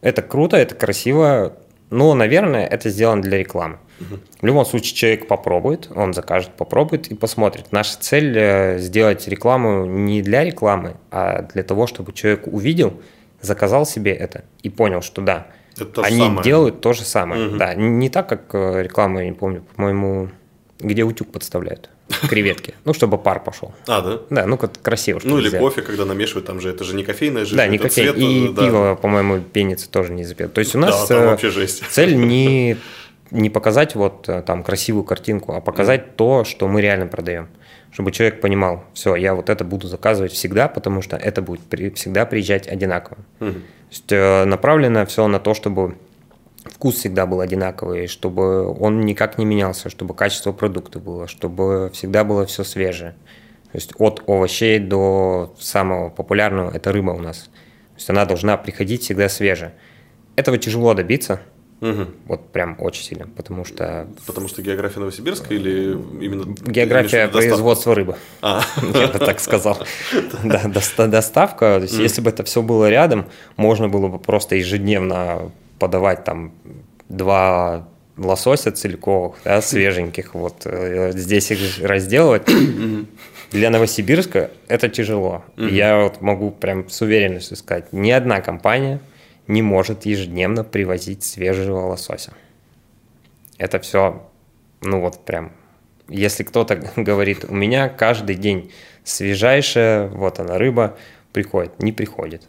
это круто, это красиво, но, наверное, это сделано для рекламы. Угу. В любом случае, человек попробует, он закажет, попробует и посмотрит. Наша цель э, сделать рекламу не для рекламы, а для того, чтобы человек увидел, заказал себе это и понял, что да, это они самое. делают то же самое. Угу. Да, не так, как э, реклама, я не помню, по-моему, где утюг подставляют. Креветки. Ну, чтобы пар пошел. А, да? Да, ну, как красиво. Ну, или взять. кофе, когда намешивают, там же это же не кофейная жижа. Да, не кофейная. И да. пиво, по-моему, пенится тоже не запьет. То есть у нас да, жесть. цель не, не показать вот э, там красивую картинку, а показать mm. то, что мы реально продаем. Чтобы человек понимал, все, я вот это буду заказывать всегда, потому что это будет при, всегда приезжать одинаково. Mm. Есть э, направлено все на то, чтобы вкус всегда был одинаковый, чтобы он никак не менялся, чтобы качество продукта было, чтобы всегда было все свежее. То есть от овощей до самого популярного – это рыба у нас. То есть она должна приходить всегда свежая. Этого тяжело добиться, Угу. Вот прям очень сильно, потому что... Потому что география Новосибирска или именно... География производства рыбы. А. Я бы так сказал. Да, доставка. То есть, если бы это все было рядом, можно было бы просто ежедневно подавать там два лосося целиковых, да, свеженьких, вот э, здесь их разделывать. Для Новосибирска это тяжело. Я вот могу прям с уверенностью сказать, ни одна компания не может ежедневно привозить свежего лосося. Это все, ну вот прям, если кто-то говорит, у меня каждый день свежайшая, вот она рыба, приходит, не приходит.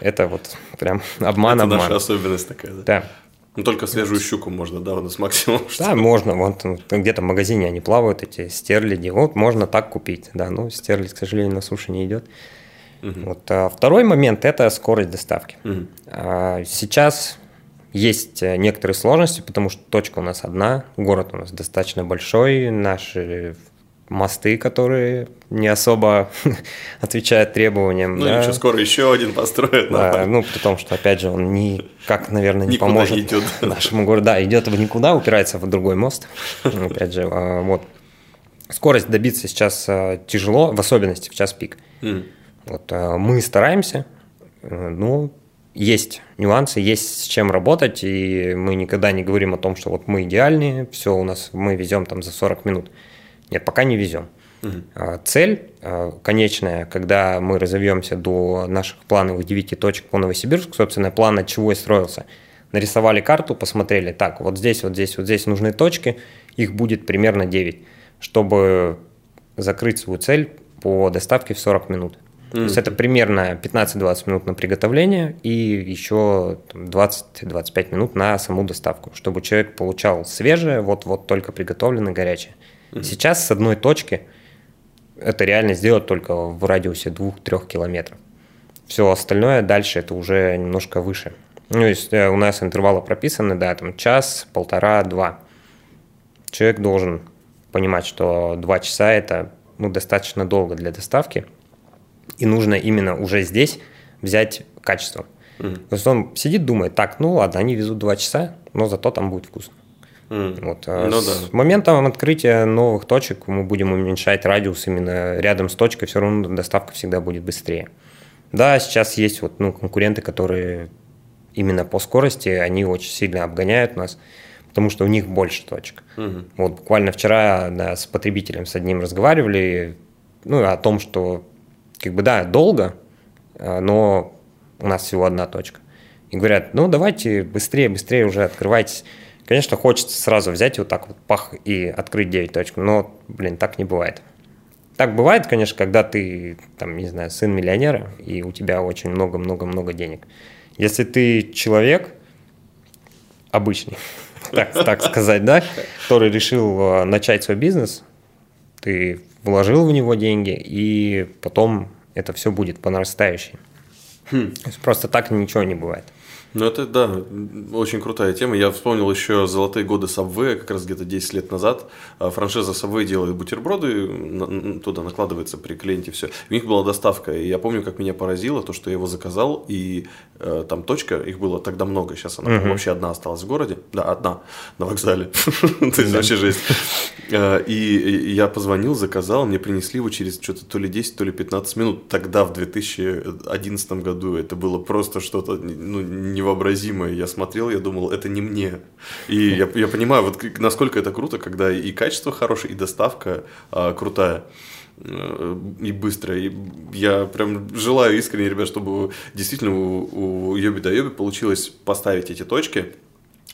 Это вот прям обман, Это обман. наша особенность такая, да? Да. Ну, только свежую щуку можно, да, у нас максимум. Да, можно. Вот где-то в магазине они плавают, эти стерляди. Вот можно так купить, да. Ну, стерлядь, к сожалению, на суше не идет. Угу. Вот, а второй момент – это скорость доставки. Угу. А, сейчас есть некоторые сложности, потому что точка у нас одна, город у нас достаточно большой, наши мосты, которые не особо отвечают требованиям. Ну, да. ничего, скоро еще один построят. Да, ну, при том, что, опять же, он никак, наверное, не никуда поможет идет. нашему городу. Да, идет в никуда, упирается в другой мост. Опять же, а, вот. Скорость добиться сейчас а, тяжело, в особенности в час пик. Mm. Вот, а, мы стараемся, э, ну, есть нюансы, есть с чем работать, и мы никогда не говорим о том, что вот мы идеальные, все у нас, мы везем там за 40 минут. Нет, пока не везем. Угу. Цель а, конечная, когда мы разовьемся до наших плановых 9 точек по Новосибирску, собственно, план от чего и строился. Нарисовали карту, посмотрели, так, вот здесь, вот здесь, вот здесь нужны точки, их будет примерно 9, чтобы закрыть свою цель по доставке в 40 минут. Mm-hmm. То есть это примерно 15-20 минут на приготовление и еще 20-25 минут на саму доставку, чтобы человек получал свежее, вот-вот только приготовленное, горячее. Mm-hmm. Сейчас с одной точки это реально сделать только в радиусе 2-3 километров. Все остальное дальше это уже немножко выше. Ну, есть э, у нас интервалы прописаны, да, там час, полтора, два. Человек должен понимать, что два часа это ну, достаточно долго для доставки, и нужно именно уже здесь взять качество. Mm. То есть он сидит, думает, так, ну ладно, они везут два часа, но зато там будет вкусно. Mm. Вот. А ну, с да. моментом открытия новых точек мы будем уменьшать радиус именно рядом с точкой, все равно доставка всегда будет быстрее. Да, сейчас есть вот, ну, конкуренты, которые именно по скорости, они очень сильно обгоняют нас, потому что у них больше точек. Угу. Вот буквально вчера да, с потребителем с одним разговаривали, ну, о том, что, как бы, да, долго, а, но у нас всего одна точка. И говорят, ну, давайте быстрее, быстрее уже открывайтесь. Конечно, хочется сразу взять вот так вот пах и открыть 9 точек, но, блин, так не бывает. Так бывает, конечно, когда ты, там, не знаю, сын миллионера, и у тебя очень много-много-много денег. Если ты человек обычный, так, так сказать, да, который решил э, начать свой бизнес, ты вложил в него деньги, и потом это все будет по нарастающей. Хм. Просто так ничего не бывает. Ну, это, да, очень крутая тема. Я вспомнил еще золотые годы Subway, как раз где-то 10 лет назад. А, франшиза Subway делает бутерброды, туда накладывается при клиенте все. У них была доставка, и я помню, как меня поразило то, что я его заказал, и э, там точка, их было тогда много, сейчас она угу. вообще одна осталась в городе. Да, одна, на вокзале. То есть вообще жесть. Э, и я позвонил, заказал, мне принесли его через что-то то ли 10, то ли 15 минут. Тогда, в 2011 году, это было просто что-то ну, не невообразимое. Я смотрел, я думал, это не мне. И я, я понимаю, вот насколько это круто, когда и качество хорошее, и доставка а, крутая э, и быстро. И я прям желаю искренне, ребят, чтобы действительно у, у Йоби да Йоби получилось поставить эти точки,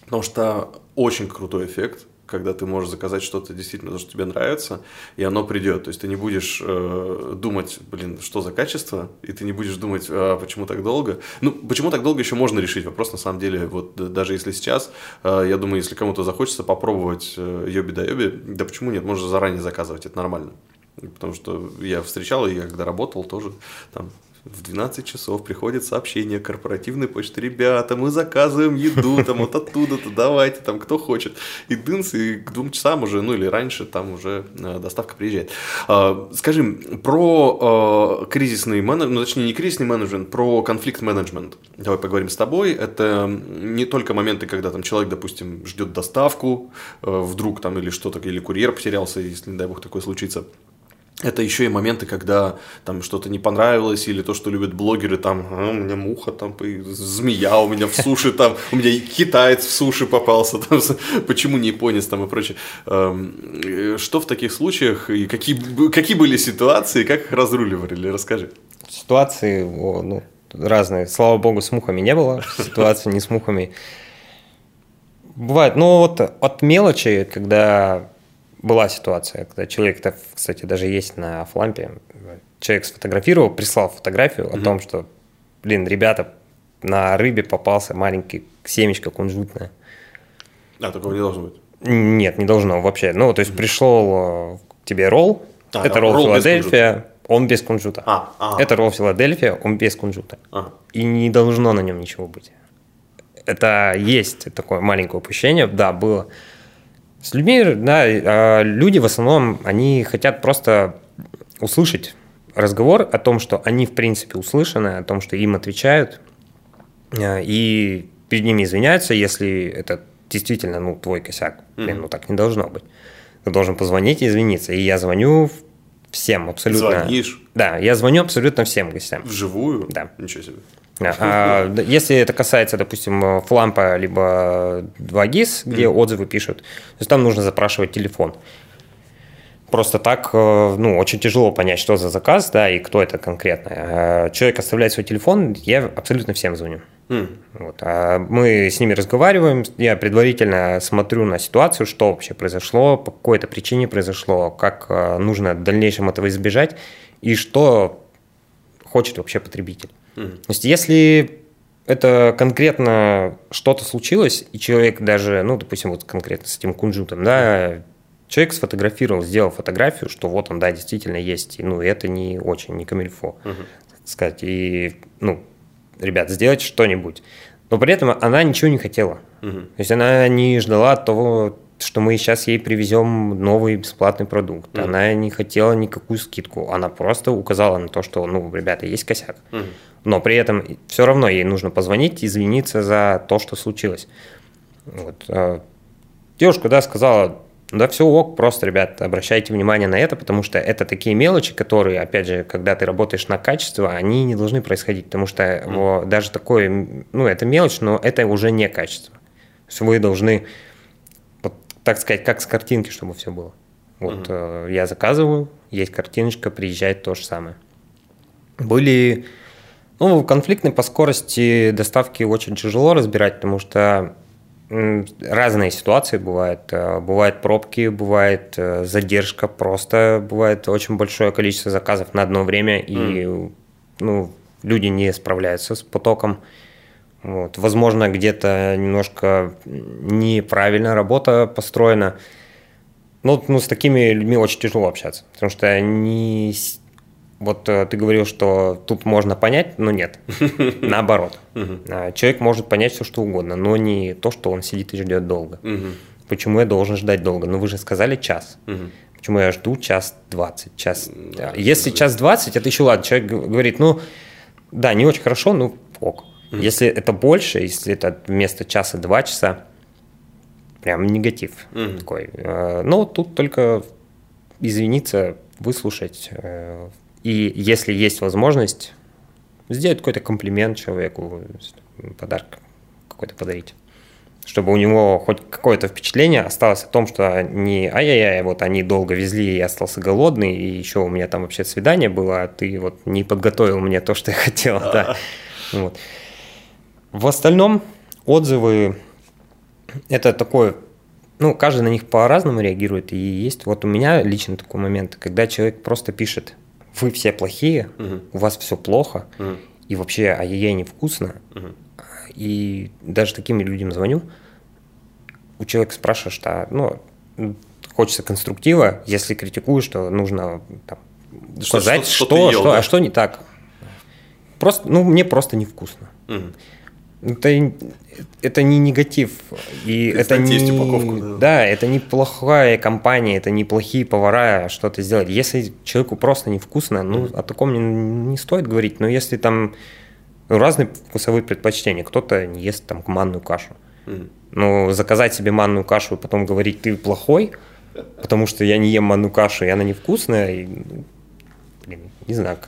потому что очень крутой эффект когда ты можешь заказать что-то действительно, то, что тебе нравится, и оно придет. То есть ты не будешь э, думать, блин, что за качество, и ты не будешь думать, а почему так долго. Ну, почему так долго еще можно решить вопрос, на самом деле, вот даже если сейчас, э, я думаю, если кому-то захочется попробовать э, йоби да йоби, да почему нет, можно заранее заказывать, это нормально. Потому что я встречал, и я когда работал тоже, там, в 12 часов приходит сообщение корпоративной почты. Ребята, мы заказываем еду там вот оттуда-то, давайте там, кто хочет. И дынс, и к двум часам уже, ну или раньше, там уже э, доставка приезжает. А, скажи, про э, кризисный менеджмент, ну точнее не кризисный менеджмент, про конфликт менеджмент. Давай поговорим с тобой. Это не только моменты, когда там человек, допустим, ждет доставку, э, вдруг там или что-то, или курьер потерялся, если, не дай бог, такое случится это еще и моменты, когда там что-то не понравилось, или то, что любят блогеры, там, а, у меня муха, там, змея у меня в суши, там, у меня китаец в суши попался, там, почему не японец, там, и прочее. Эм, что в таких случаях, и какие, какие были ситуации, как их разруливали, расскажи. Ситуации, о, ну, разные. Слава богу, с мухами не было, ситуации не с мухами. Бывает, но вот от мелочи, когда была ситуация, когда человек, это, кстати, даже есть на флампе, человек сфотографировал, прислал фотографию mm-hmm. о том, что, блин, ребята, на рыбе попался маленький семечко кунжутное. А, такого не должно быть? Нет, не должно вообще. Ну, то есть mm-hmm. пришел э, к тебе ролл, а, это ролл, ролл Филадельфия, он без кунжута. А, а. Это ролл Филадельфия, он без кунжута. А. И не должно на нем ничего быть. Это есть такое маленькое упущение, да, было. С людьми, да, а, люди в основном, они хотят просто услышать разговор о том, что они в принципе услышаны, о том, что им отвечают, а, и перед ними извиняются, если это действительно, ну, твой косяк. Блин, ну так не должно быть. Ты должен позвонить и извиниться. И я звоню всем абсолютно. Звонишь? Да, я звоню абсолютно всем гостям. Вживую? Да. Ничего себе. А, если это касается, допустим, флампа либо 2GIS, где mm. отзывы пишут, то есть там нужно запрашивать телефон. Просто так, э, ну, очень тяжело понять, что за заказ, да, и кто это конкретно. А человек оставляет свой телефон, я абсолютно всем звоню. Mm. Вот. А мы с ними разговариваем, я предварительно смотрю на ситуацию, что вообще произошло, по какой-то причине произошло, как э, нужно в дальнейшем этого избежать, и что хочет вообще потребитель. Mm. То есть если это конкретно что-то случилось, и человек даже, ну, допустим, вот конкретно с этим кунжутом, да, человек сфотографировал, сделал фотографию, что вот он, да, действительно есть, и, ну, это не очень, не камильфо, uh сказать, и, ну, ребят, сделать что-нибудь. Но при этом она ничего не хотела. То есть она не ждала того, что мы сейчас ей привезем новый бесплатный продукт. Она не хотела никакую скидку. Она просто указала на то, что, ну, ребята, есть косяк. Но при этом все равно ей нужно позвонить, извиниться за то, что случилось. Вот. А, девушка, да, сказала, да, все ок, просто, ребят, обращайте внимание на это, потому что это такие мелочи, которые, опять же, когда ты работаешь на качество, они не должны происходить, потому что mm. даже такое, ну, это мелочь, но это уже не качество. То есть вы должны, вот, так сказать, как с картинки, чтобы все было. Вот mm-hmm. я заказываю, есть картиночка, приезжает то же самое. Были, ну, конфликтные по скорости доставки очень тяжело разбирать, потому что разные ситуации бывают. Э, бывают пробки, бывает э, задержка, просто бывает очень большое количество заказов на одно время, и mm. ну, люди не справляются с потоком. Вот. Возможно, где-то немножко неправильно работа построена. Ну, ну, с такими людьми очень тяжело общаться, потому что они вот э, ты говорил, что тут можно понять, но нет. Наоборот. А, человек может понять все, что угодно, но не то, что он сидит и ждет долго. Почему я должен ждать долго? Ну, вы же сказали час. Почему я жду час двадцать? Час... Если час двадцать, это еще ладно. Человек говорит, ну, да, не очень хорошо, ну, ок. Если это больше, если это вместо часа два часа, прям негатив такой. Э, ну, тут только извиниться, выслушать, э, и если есть возможность, сделать какой-то комплимент человеку, подарок какой-то подарить. Чтобы у него хоть какое-то впечатление осталось о том, что не ай-яй-яй, вот они долго везли, и я остался голодный, и еще у меня там вообще свидание было, а ты вот не подготовил мне то, что я хотел. Да. Вот. В остальном отзывы это такое, ну, каждый на них по-разному реагирует, и есть вот у меня лично такой момент, когда человек просто пишет – вы все плохие, угу. у вас все плохо, угу. и вообще ай-яй невкусно. Угу. И даже таким людям звоню, у человека спрашиваешь, что, ну, хочется конструктива, если критикуешь, что нужно там, что, сказать, что, что, что, ел, что да? а что не так. Просто, ну, мне просто невкусно. Угу. Это, это не негатив. И Ты это не, упаковку, да. да, это не плохая компания, это не плохие повара что-то сделать. Если человеку просто невкусно, ну, mm. о таком не, не стоит говорить. Но если там разные вкусовые предпочтения, кто-то не ест там манную кашу. Mm. Но заказать себе манную кашу и потом говорить, ты плохой, потому что я не ем манную кашу, и она невкусная, и, ну, блин, не знаю.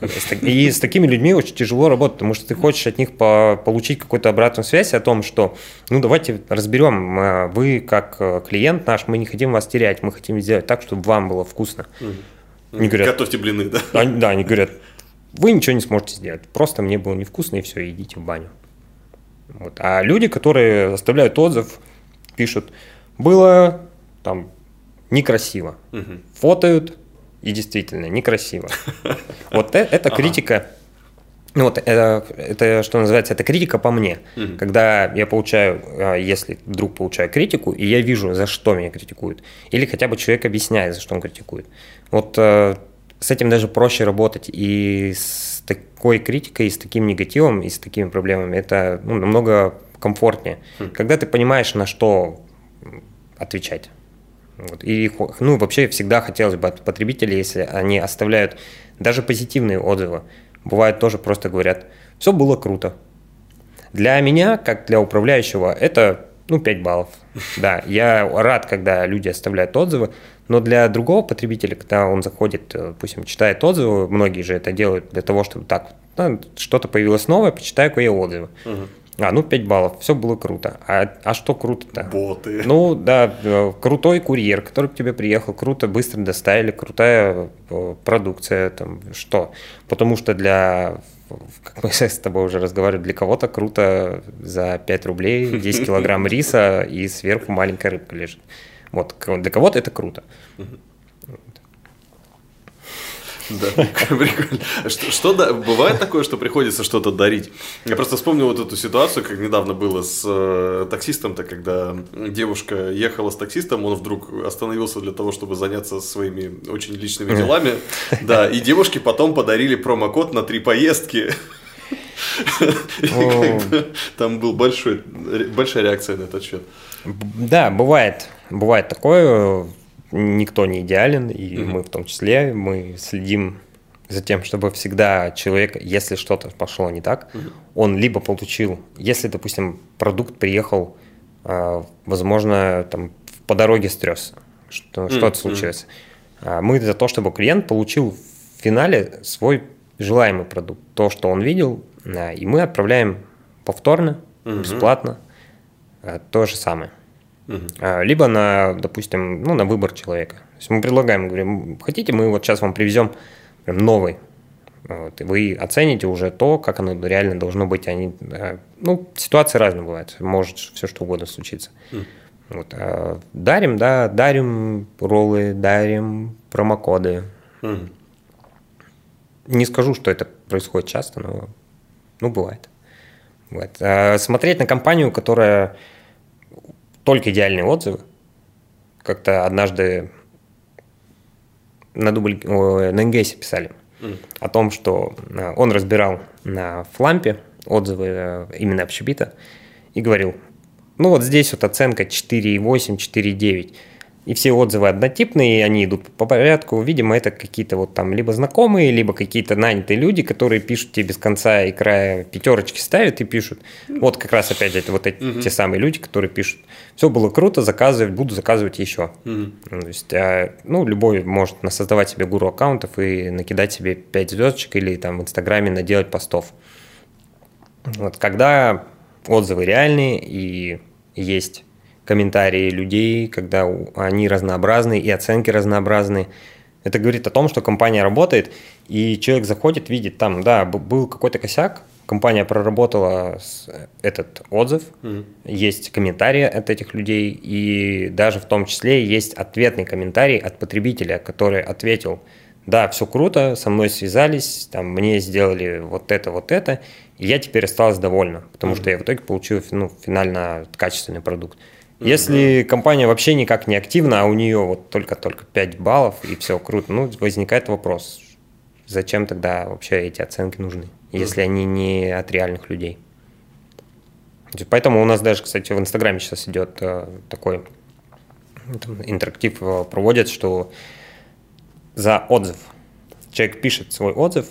И с такими людьми очень тяжело работать, потому что ты хочешь от них по получить какую-то обратную связь о том, что, ну, давайте разберем, а, вы как э, клиент наш, мы не хотим вас терять, мы хотим сделать так, чтобы вам было вкусно. Они говорят, Готовьте блины, да? Они, да, они говорят, вы ничего не сможете сделать, просто мне было невкусно, и все, идите в баню. Вот. А люди, которые оставляют отзыв, пишут, было там некрасиво, угу. фотают, и действительно некрасиво. Вот э, это критика. Ну вот это, это, что называется, это критика по мне. Угу. Когда я получаю, а, если вдруг получаю критику, и я вижу, за что меня критикуют, или хотя бы человек объясняет, за что он критикует. Вот э, с этим даже проще работать. И с такой критикой, и с таким негативом, и с такими проблемами это ну, намного комфортнее. Угу. Когда ты понимаешь, на что отвечать. Вот. И ну, вообще всегда хотелось бы от потребителей, если они оставляют даже позитивные отзывы, бывает тоже просто говорят, все было круто. Для меня, как для управляющего, это ну, 5 баллов. Да, я рад, когда люди оставляют отзывы, но для другого потребителя, когда он заходит, э, допустим, читает отзывы, многие же это делают для того, чтобы так, ну, что-то появилось новое, почитаю-ка я отзывы. Угу. А, ну 5 баллов, все было круто. А, а что круто-то? Боты. Ну да, э, крутой курьер, который к тебе приехал, круто, быстро доставили, крутая э, продукция, там, что? Потому что для как мы с тобой уже разговаривали, для кого-то круто за 5 рублей 10 килограмм риса и сверху маленькая рыбка лежит. Вот, для кого-то это круто. Да, прикольно. Что, что да, бывает такое, что приходится что-то дарить? Я просто вспомнил вот эту ситуацию, как недавно было с э, таксистом-то, когда девушка ехала с таксистом, он вдруг остановился для того, чтобы заняться своими очень личными делами. Да, и девушке потом подарили промокод на три поездки. Там был большой, большая реакция на этот счет. Да, бывает. бывает такое, никто не идеален, и mm-hmm. мы в том числе, мы следим за тем, чтобы всегда человек, если что-то пошло не так, mm-hmm. он либо получил, если, допустим, продукт приехал, э, возможно, там по дороге стресся, что, mm-hmm. что-то случилось. А мы за то, чтобы клиент получил в финале свой желаемый продукт, то, что он видел, и мы отправляем повторно, угу. бесплатно, то же самое. Угу. Либо на, допустим, ну, на выбор человека. То есть мы предлагаем, говорим, хотите, мы вот сейчас вам привезем прям новый. Вот, и вы оцените уже то, как оно реально должно быть. Они, э, ну, ситуации разные бывают, может все что угодно случиться. Mm. Вот, а дарим, да, дарим роллы, дарим промокоды. Mm. Не скажу, что это происходит часто, но ну, бывает. Вот. А смотреть на компанию, которая только идеальные отзывы. Как-то однажды на, дубль, на НГС писали mm. о том, что а, он разбирал на флампе отзывы э, именно общепита и говорил, ну вот здесь вот оценка 4,8, 4,9 и все отзывы однотипные, они идут по порядку. Видимо, это какие-то вот там либо знакомые, либо какие-то нанятые люди, которые пишут тебе без конца и края пятерочки ставят и пишут. Вот как раз опять это вот эти угу. те самые люди, которые пишут. Все было круто, заказывать, буду заказывать еще. Угу. То есть, а, ну, любой может создавать себе гуру аккаунтов и накидать себе 5 звездочек или там в Инстаграме наделать постов. Вот когда отзывы реальные и есть комментарии людей, когда они разнообразны и оценки разнообразны. Это говорит о том, что компания работает, и человек заходит, видит там, да, был какой-то косяк, компания проработала этот отзыв, mm-hmm. есть комментарии от этих людей, и даже в том числе есть ответный комментарий от потребителя, который ответил, да, все круто, со мной связались, там, мне сделали вот это, вот это, и я теперь осталась довольна, потому mm-hmm. что я в итоге получил ну, финально качественный продукт. Если компания вообще никак не активна, а у нее вот только-только 5 баллов и все круто, ну, возникает вопрос, зачем тогда вообще эти оценки нужны, если они не от реальных людей. Поэтому у нас даже, кстати, в Инстаграме сейчас идет э, такой интерактив э, проводят, что за отзыв. Человек пишет свой отзыв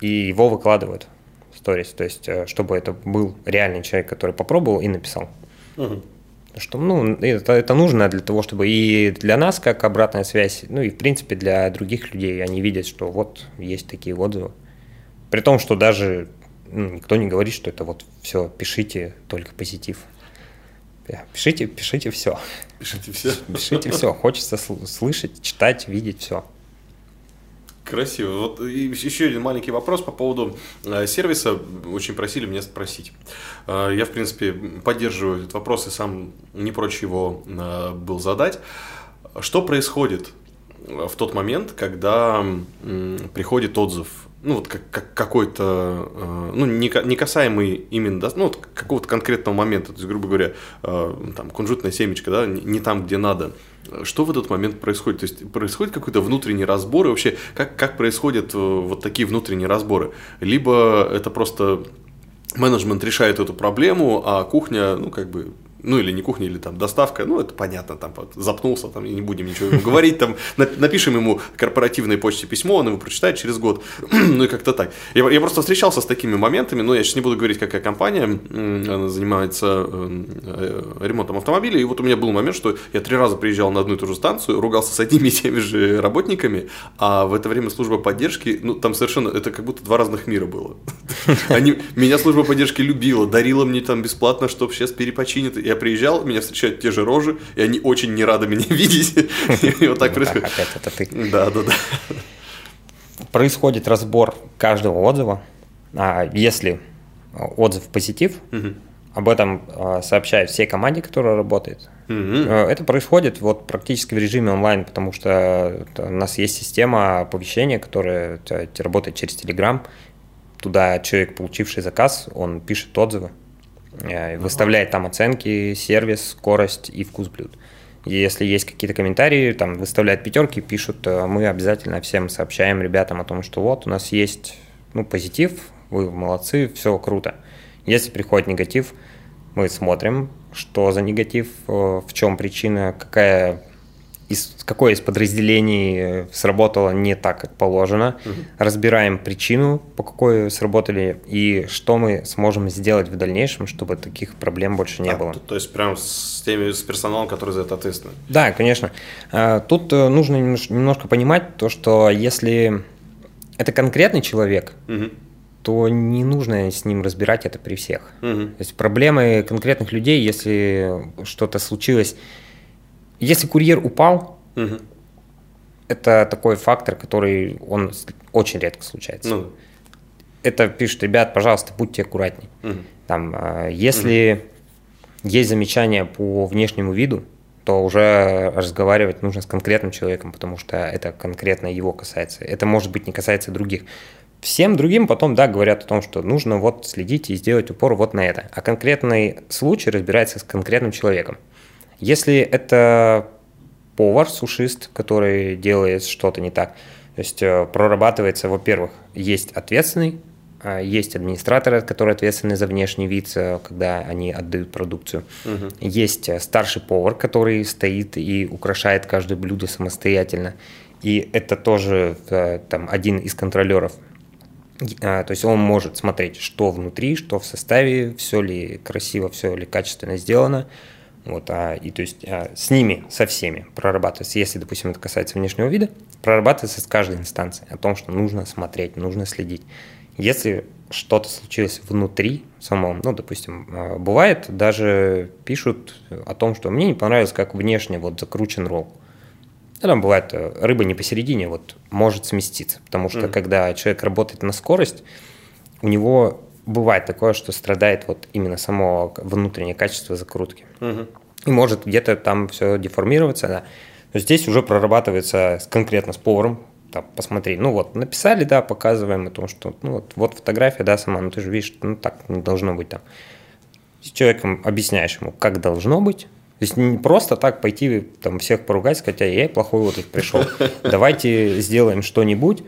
и его выкладывают в сторис, то есть э, чтобы это был реальный человек, который попробовал и написал. Угу что ну, это, это нужно для того, чтобы и для нас, как обратная связь, ну и в принципе для других людей, они видят, что вот есть такие отзывы. При том, что даже ну, никто не говорит, что это вот все, пишите только позитив. Пишите, пишите все. Пишите все. Пишите все. Хочется слышать, читать, видеть все. Красиво. Вот еще один маленький вопрос по поводу э, сервиса. Очень просили меня спросить. Э, я, в принципе, поддерживаю этот вопрос и сам не прочь его э, был задать. Что происходит в тот момент, когда приходит отзыв ну, вот как, как какой-то, э, ну, не, не касаемый именно, да, ну, вот какого-то конкретного момента, то есть, грубо говоря, э, там, кунжутная семечка, да, не, не там, где надо. Что в этот момент происходит? То есть, происходит какой-то внутренний разбор, и вообще, как, как происходят э, вот такие внутренние разборы? Либо это просто менеджмент решает эту проблему, а кухня, ну, как бы ну или не кухня, или там доставка, ну это понятно, там запнулся, там не будем ничего ему говорить, там напишем ему корпоративной почте письмо, он его прочитает через год, ну и как-то так. Я, я просто встречался с такими моментами, но я сейчас не буду говорить, какая компания, она занимается э, ремонтом автомобилей, и вот у меня был момент, что я три раза приезжал на одну и ту же станцию, ругался с одними и теми же работниками, а в это время служба поддержки, ну там совершенно, это как будто два разных мира было. Они, меня служба поддержки любила, дарила мне там бесплатно, чтобы сейчас перепочинит, я я приезжал, меня встречают те же рожи, и они очень не рады меня видеть. И вот так ну происходит. Опять это ты. Да, да, да. Происходит разбор каждого отзыва. А если отзыв позитив, об этом а, сообщают все команде, которая работает. Угу. Это происходит вот практически в режиме онлайн, потому что у нас есть система оповещения, которая работает через Telegram. Туда человек, получивший заказ, он пишет отзывы. Э, выставляет там оценки, сервис, скорость и вкус блюд. Если есть какие-то комментарии, там выставляют пятерки, пишут, э, мы обязательно всем сообщаем ребятам о том, что вот у нас есть ну, позитив, вы молодцы, все круто. Если приходит негатив, Мы смотрим, что за негатив, э, в чем причина, какая из, какое из подразделений э, сработало не так, как положено, угу. разбираем причину, по какой сработали, и что мы сможем сделать в дальнейшем, чтобы таких проблем больше не а, было. То, то есть прям с теми, с персоналом, который за это ответственен? Да, конечно. А, тут э, нужно немножко понимать то, что если это конкретный человек, угу. то не нужно с ним разбирать это при всех. Угу. То есть проблемы конкретных людей, если что-то случилось если курьер упал, угу. это такой фактор, который он очень редко случается. Ну. Это пишут, ребят, пожалуйста, будьте аккуратней. Угу. Там, а, если угу. есть замечания по внешнему виду, то уже разговаривать нужно с конкретным человеком, потому что это конкретно его касается. Это, может быть, не касается других. Всем другим потом, да, говорят о том, что нужно вот следить и сделать упор вот на это. А конкретный случай разбирается с конкретным человеком. Если это повар, сушист, который делает что-то не так, то есть э, прорабатывается, во-первых, есть ответственный, а, есть администраторы, которые ответственны за внешний вид, э, когда они отдают продукцию. Угу. Есть э, старший повар, который стоит и украшает каждое блюдо самостоятельно. И это тоже там, один из контролеров. А, то есть он может смотреть, что внутри, что в составе, все ли красиво, все ли качественно сделано. Вот, а, и то есть а, с ними, со всеми прорабатывается, если, допустим, это касается внешнего вида, прорабатывается с каждой инстанцией о том, что нужно смотреть, нужно следить. Если что-то случилось внутри самом, ну, допустим, а, бывает, даже пишут о том, что мне не понравилось, как внешне вот закручен ролл. Там бывает, э, рыба не посередине, вот может сместиться, потому что mm-hmm. когда человек работает на скорость, у него бывает такое, что страдает вот именно само внутреннее качество закрутки. Угу. И может где-то там все деформироваться. Да. Но здесь уже прорабатывается конкретно с поваром. Там, посмотри, ну вот, написали, да, показываем о том, что ну вот, вот фотография, да, сама, ну ты же видишь, ну так не должно быть там. С человеком объясняешь ему, как должно быть, то есть не просто так пойти там всех поругать, сказать, а я плохой вот пришел. Давайте сделаем что-нибудь,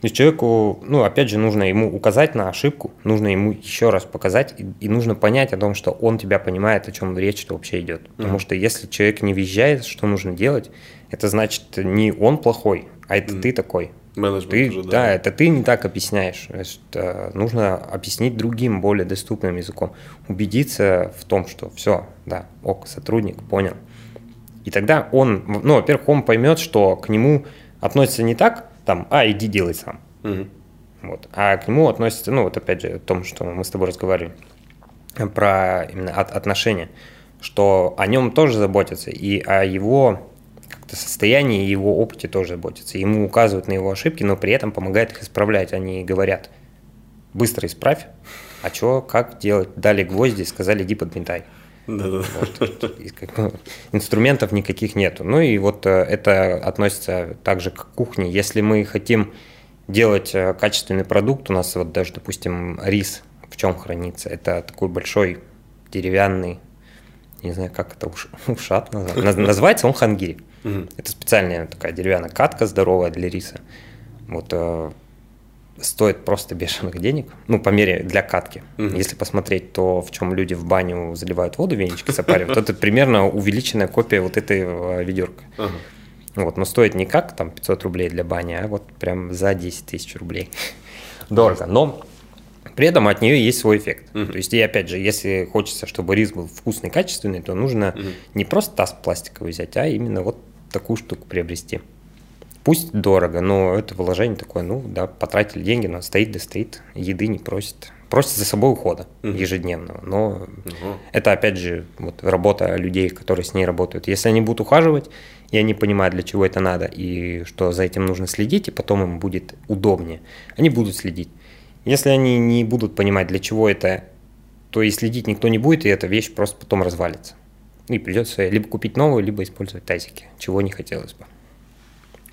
то есть человеку, ну, опять же, нужно ему указать на ошибку, нужно ему еще раз показать, и, и нужно понять о том, что он тебя понимает, о чем речь вообще идет. Mm-hmm. Потому что если человек не въезжает, что нужно делать, это значит не он плохой, а это mm-hmm. ты такой. Менеджмент ты, уже, да. да, это ты не так объясняешь. Есть, э, нужно объяснить другим, более доступным языком. Убедиться в том, что все, да, ок, сотрудник понял. И тогда он, ну, во-первых, он поймет, что к нему относится не так, там, а, иди делай сам. Угу. Вот. А к нему относится, ну, вот опять же, о том, что мы с тобой разговаривали, про именно от, отношения, что о нем тоже заботятся, и о его как-то состоянии и его опыте тоже заботятся. Ему указывают на его ошибки, но при этом помогают их исправлять. Они говорят, быстро исправь, а что, как делать? Дали гвозди, сказали, иди подметай. Инструментов никаких нету. Ну и вот э, это относится также к кухне. Если мы хотим делать э, качественный продукт, у нас вот даже, допустим, рис в чем хранится? Это такой большой деревянный, не знаю, как это ушат. Называется он хангири. Это специальная такая деревянная катка здоровая для риса. Вот э, стоит просто бешеных денег, ну, по мере для катки. Угу. Если посмотреть, то в чем люди в баню заливают воду, венички запаривают, это примерно увеличенная копия вот этой э, ведерка. Вот, но стоит не как там 500 рублей для бани, а вот прям за 10 тысяч рублей. Дорого, но при этом от нее есть свой эффект. Uh-huh. То есть, и опять же, если хочется, чтобы рис был вкусный, качественный, то нужно uh-huh. не просто таз пластиковый взять, а именно вот такую штуку приобрести. Пусть дорого, но это вложение такое, ну да, потратили деньги, но стоит да стоит, еды не просит. Просит за собой ухода угу. ежедневного. Но угу. это опять же вот, работа людей, которые с ней работают. Если они будут ухаживать, и они понимают, для чего это надо, и что за этим нужно следить, и потом им будет удобнее, они будут следить. Если они не будут понимать, для чего это, то и следить никто не будет, и эта вещь просто потом развалится. И придется либо купить новую, либо использовать тазики, чего не хотелось бы.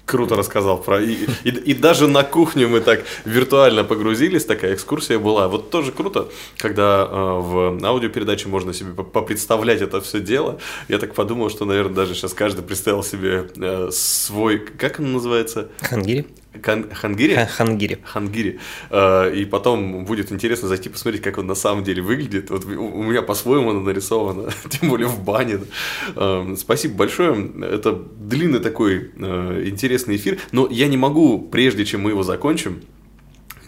Круто рассказал про... И, и, и даже на кухню мы так виртуально погрузились, такая экскурсия была. Вот тоже круто, когда э, в аудиопередаче можно себе попредставлять это все дело. Я так подумал, что, наверное, даже сейчас каждый представил себе э, свой... Как он называется? Хангири. Хангири? Ха- Хангири. Хангири. Э, И потом будет интересно зайти посмотреть, как он на самом деле выглядит. Вот у меня по-своему оно нарисовано, тем более в бане. Э, Спасибо большое. Это длинный такой э, интересный эфир. Но я не могу, прежде чем мы его закончим,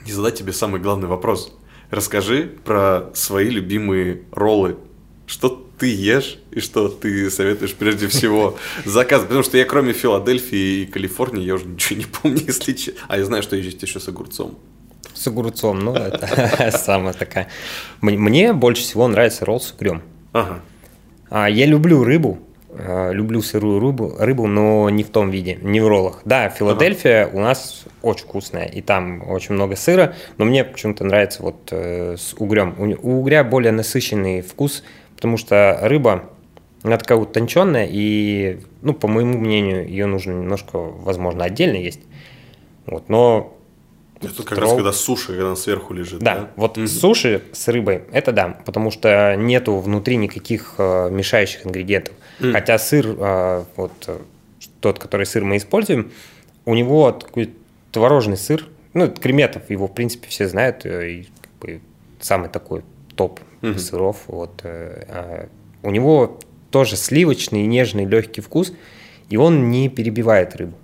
не задать тебе самый главный вопрос. Расскажи про свои любимые роллы. Что ты ешь и что ты советуешь прежде всего заказывать? Потому что я кроме Филадельфии и Калифорнии, я уже ничего не помню, если честно. А я знаю, что есть еще с огурцом. С огурцом, ну, это самая такая. Мне- больше всего нравится ролл с угрем. Ага. А, Я люблю рыбу, а, люблю сырую рыбу, рыбу, но не в том виде, не в роллах. Да, Филадельфия у нас очень вкусная, и там очень много сыра, но мне почему-то нравится вот э, с угрем. У, у угря более насыщенный вкус, потому что рыба, она такая утонченная, и, ну, по моему мнению, ее нужно немножко, возможно, отдельно есть. Вот, но Это как раз когда суши, когда она сверху лежит. да, вот суши с рыбой, это да, потому что нету внутри никаких э, мешающих ингредиентов. Хотя сыр, э, вот э, тот, который сыр мы используем, у него такой творожный сыр, ну, это Креметов, его, в принципе, все знают, э, и как бы самый такой топ сыров. Вот, э, а у него тоже сливочный, нежный, легкий вкус, и он не перебивает рыбу.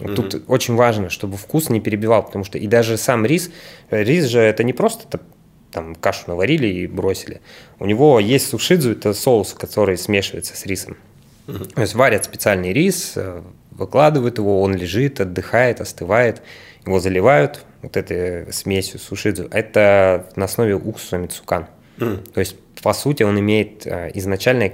Вот Тут очень важно, чтобы вкус не перебивал, потому что и даже сам рис, э, рис же это не просто та- там кашу наварили и бросили. У него есть сушидзу, это соус, который смешивается с рисом. То есть варят специальный рис, э, выкладывают его, он лежит, отдыхает, остывает, его заливают вот этой смесью сушидзу. Это на основе уксуса мицукан. То есть, по сути, он имеет э, изначально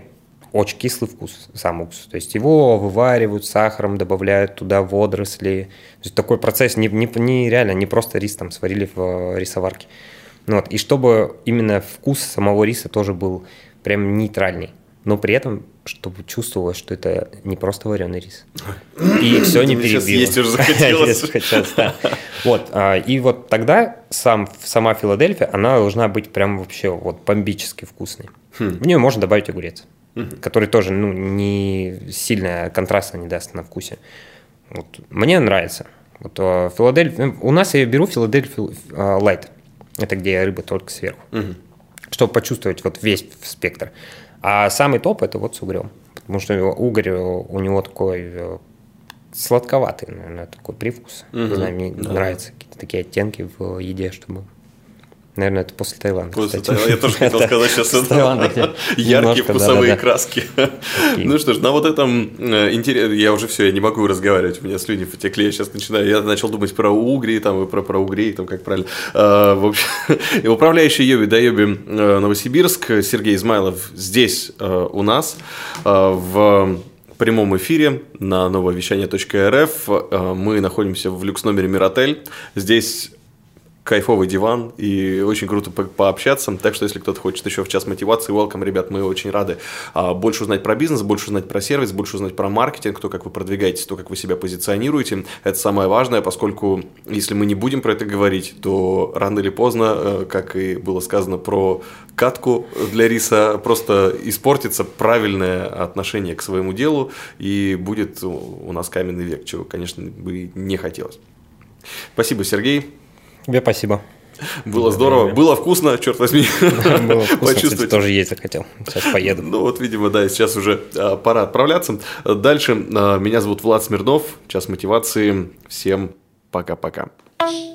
очень кислый вкус, сам уксус. То есть его вываривают сахаром, добавляют туда водоросли. То есть такой процесс не, не, не реально, не просто рис там сварили в э, рисоварке. Ну вот. И чтобы именно вкус самого риса тоже был прям нейтральный. Но при этом, чтобы чувствовалось, что это не просто вареный рис. И все не перебило. есть уже захотелось. Да. Вот, а, и вот тогда сам, сама Филадельфия, она должна быть прям вообще вот бомбически вкусной. Хм. В нее можно добавить огурец, который тоже ну, не сильно контраста не даст на вкусе. Вот. Мне нравится. Вот а, Филадельфия, у нас я беру Филадельфию а, лайт. Это где рыба только сверху. Чтобы почувствовать вот весь спектр. А самый топ это вот с угрем. Потому что угорь у него такой э, сладковатый, наверное, такой привкус. Не знаю, мне нравятся какие-то такие оттенки в еде, чтобы... Наверное, это после Таиланда. После. Таиланда. Я тоже хотел Это сказать сейчас где Яркие вкусовые краски. Ну что ж, на вот этом интересно. Я уже все, я не могу разговаривать. У меня слюни потекли. Я сейчас начинаю. Я начал думать про угри, там, и про, про угрей, там, как правильно. А, В общем, управляющий Йоби да Йоби э, Новосибирск Сергей Измайлов здесь э, у нас э, в прямом эфире на нововещание.рф. Э, Мы находимся в люкс номере Миротель. Здесь кайфовый диван и очень круто по- пообщаться. Так что, если кто-то хочет еще в час мотивации, welcome, ребят, мы очень рады а, больше узнать про бизнес, больше узнать про сервис, больше узнать про маркетинг, то, как вы продвигаетесь, то, как вы себя позиционируете. Это самое важное, поскольку если мы не будем про это говорить, то рано или поздно, э, как и было сказано про катку для риса, просто испортится правильное отношение к своему делу и будет у у нас каменный век, чего, конечно, бы не хотелось. Спасибо, Сергей. Тебе спасибо. Было здорово, было вкусно, черт возьми. Было вкусно, кстати, Почувствовать. тоже есть захотел. Сейчас поеду. Ну вот, видимо, да, сейчас уже а, пора отправляться. Дальше. а, меня зовут Влад Смирнов. Час мотивации. Всем пока-пока. Эй,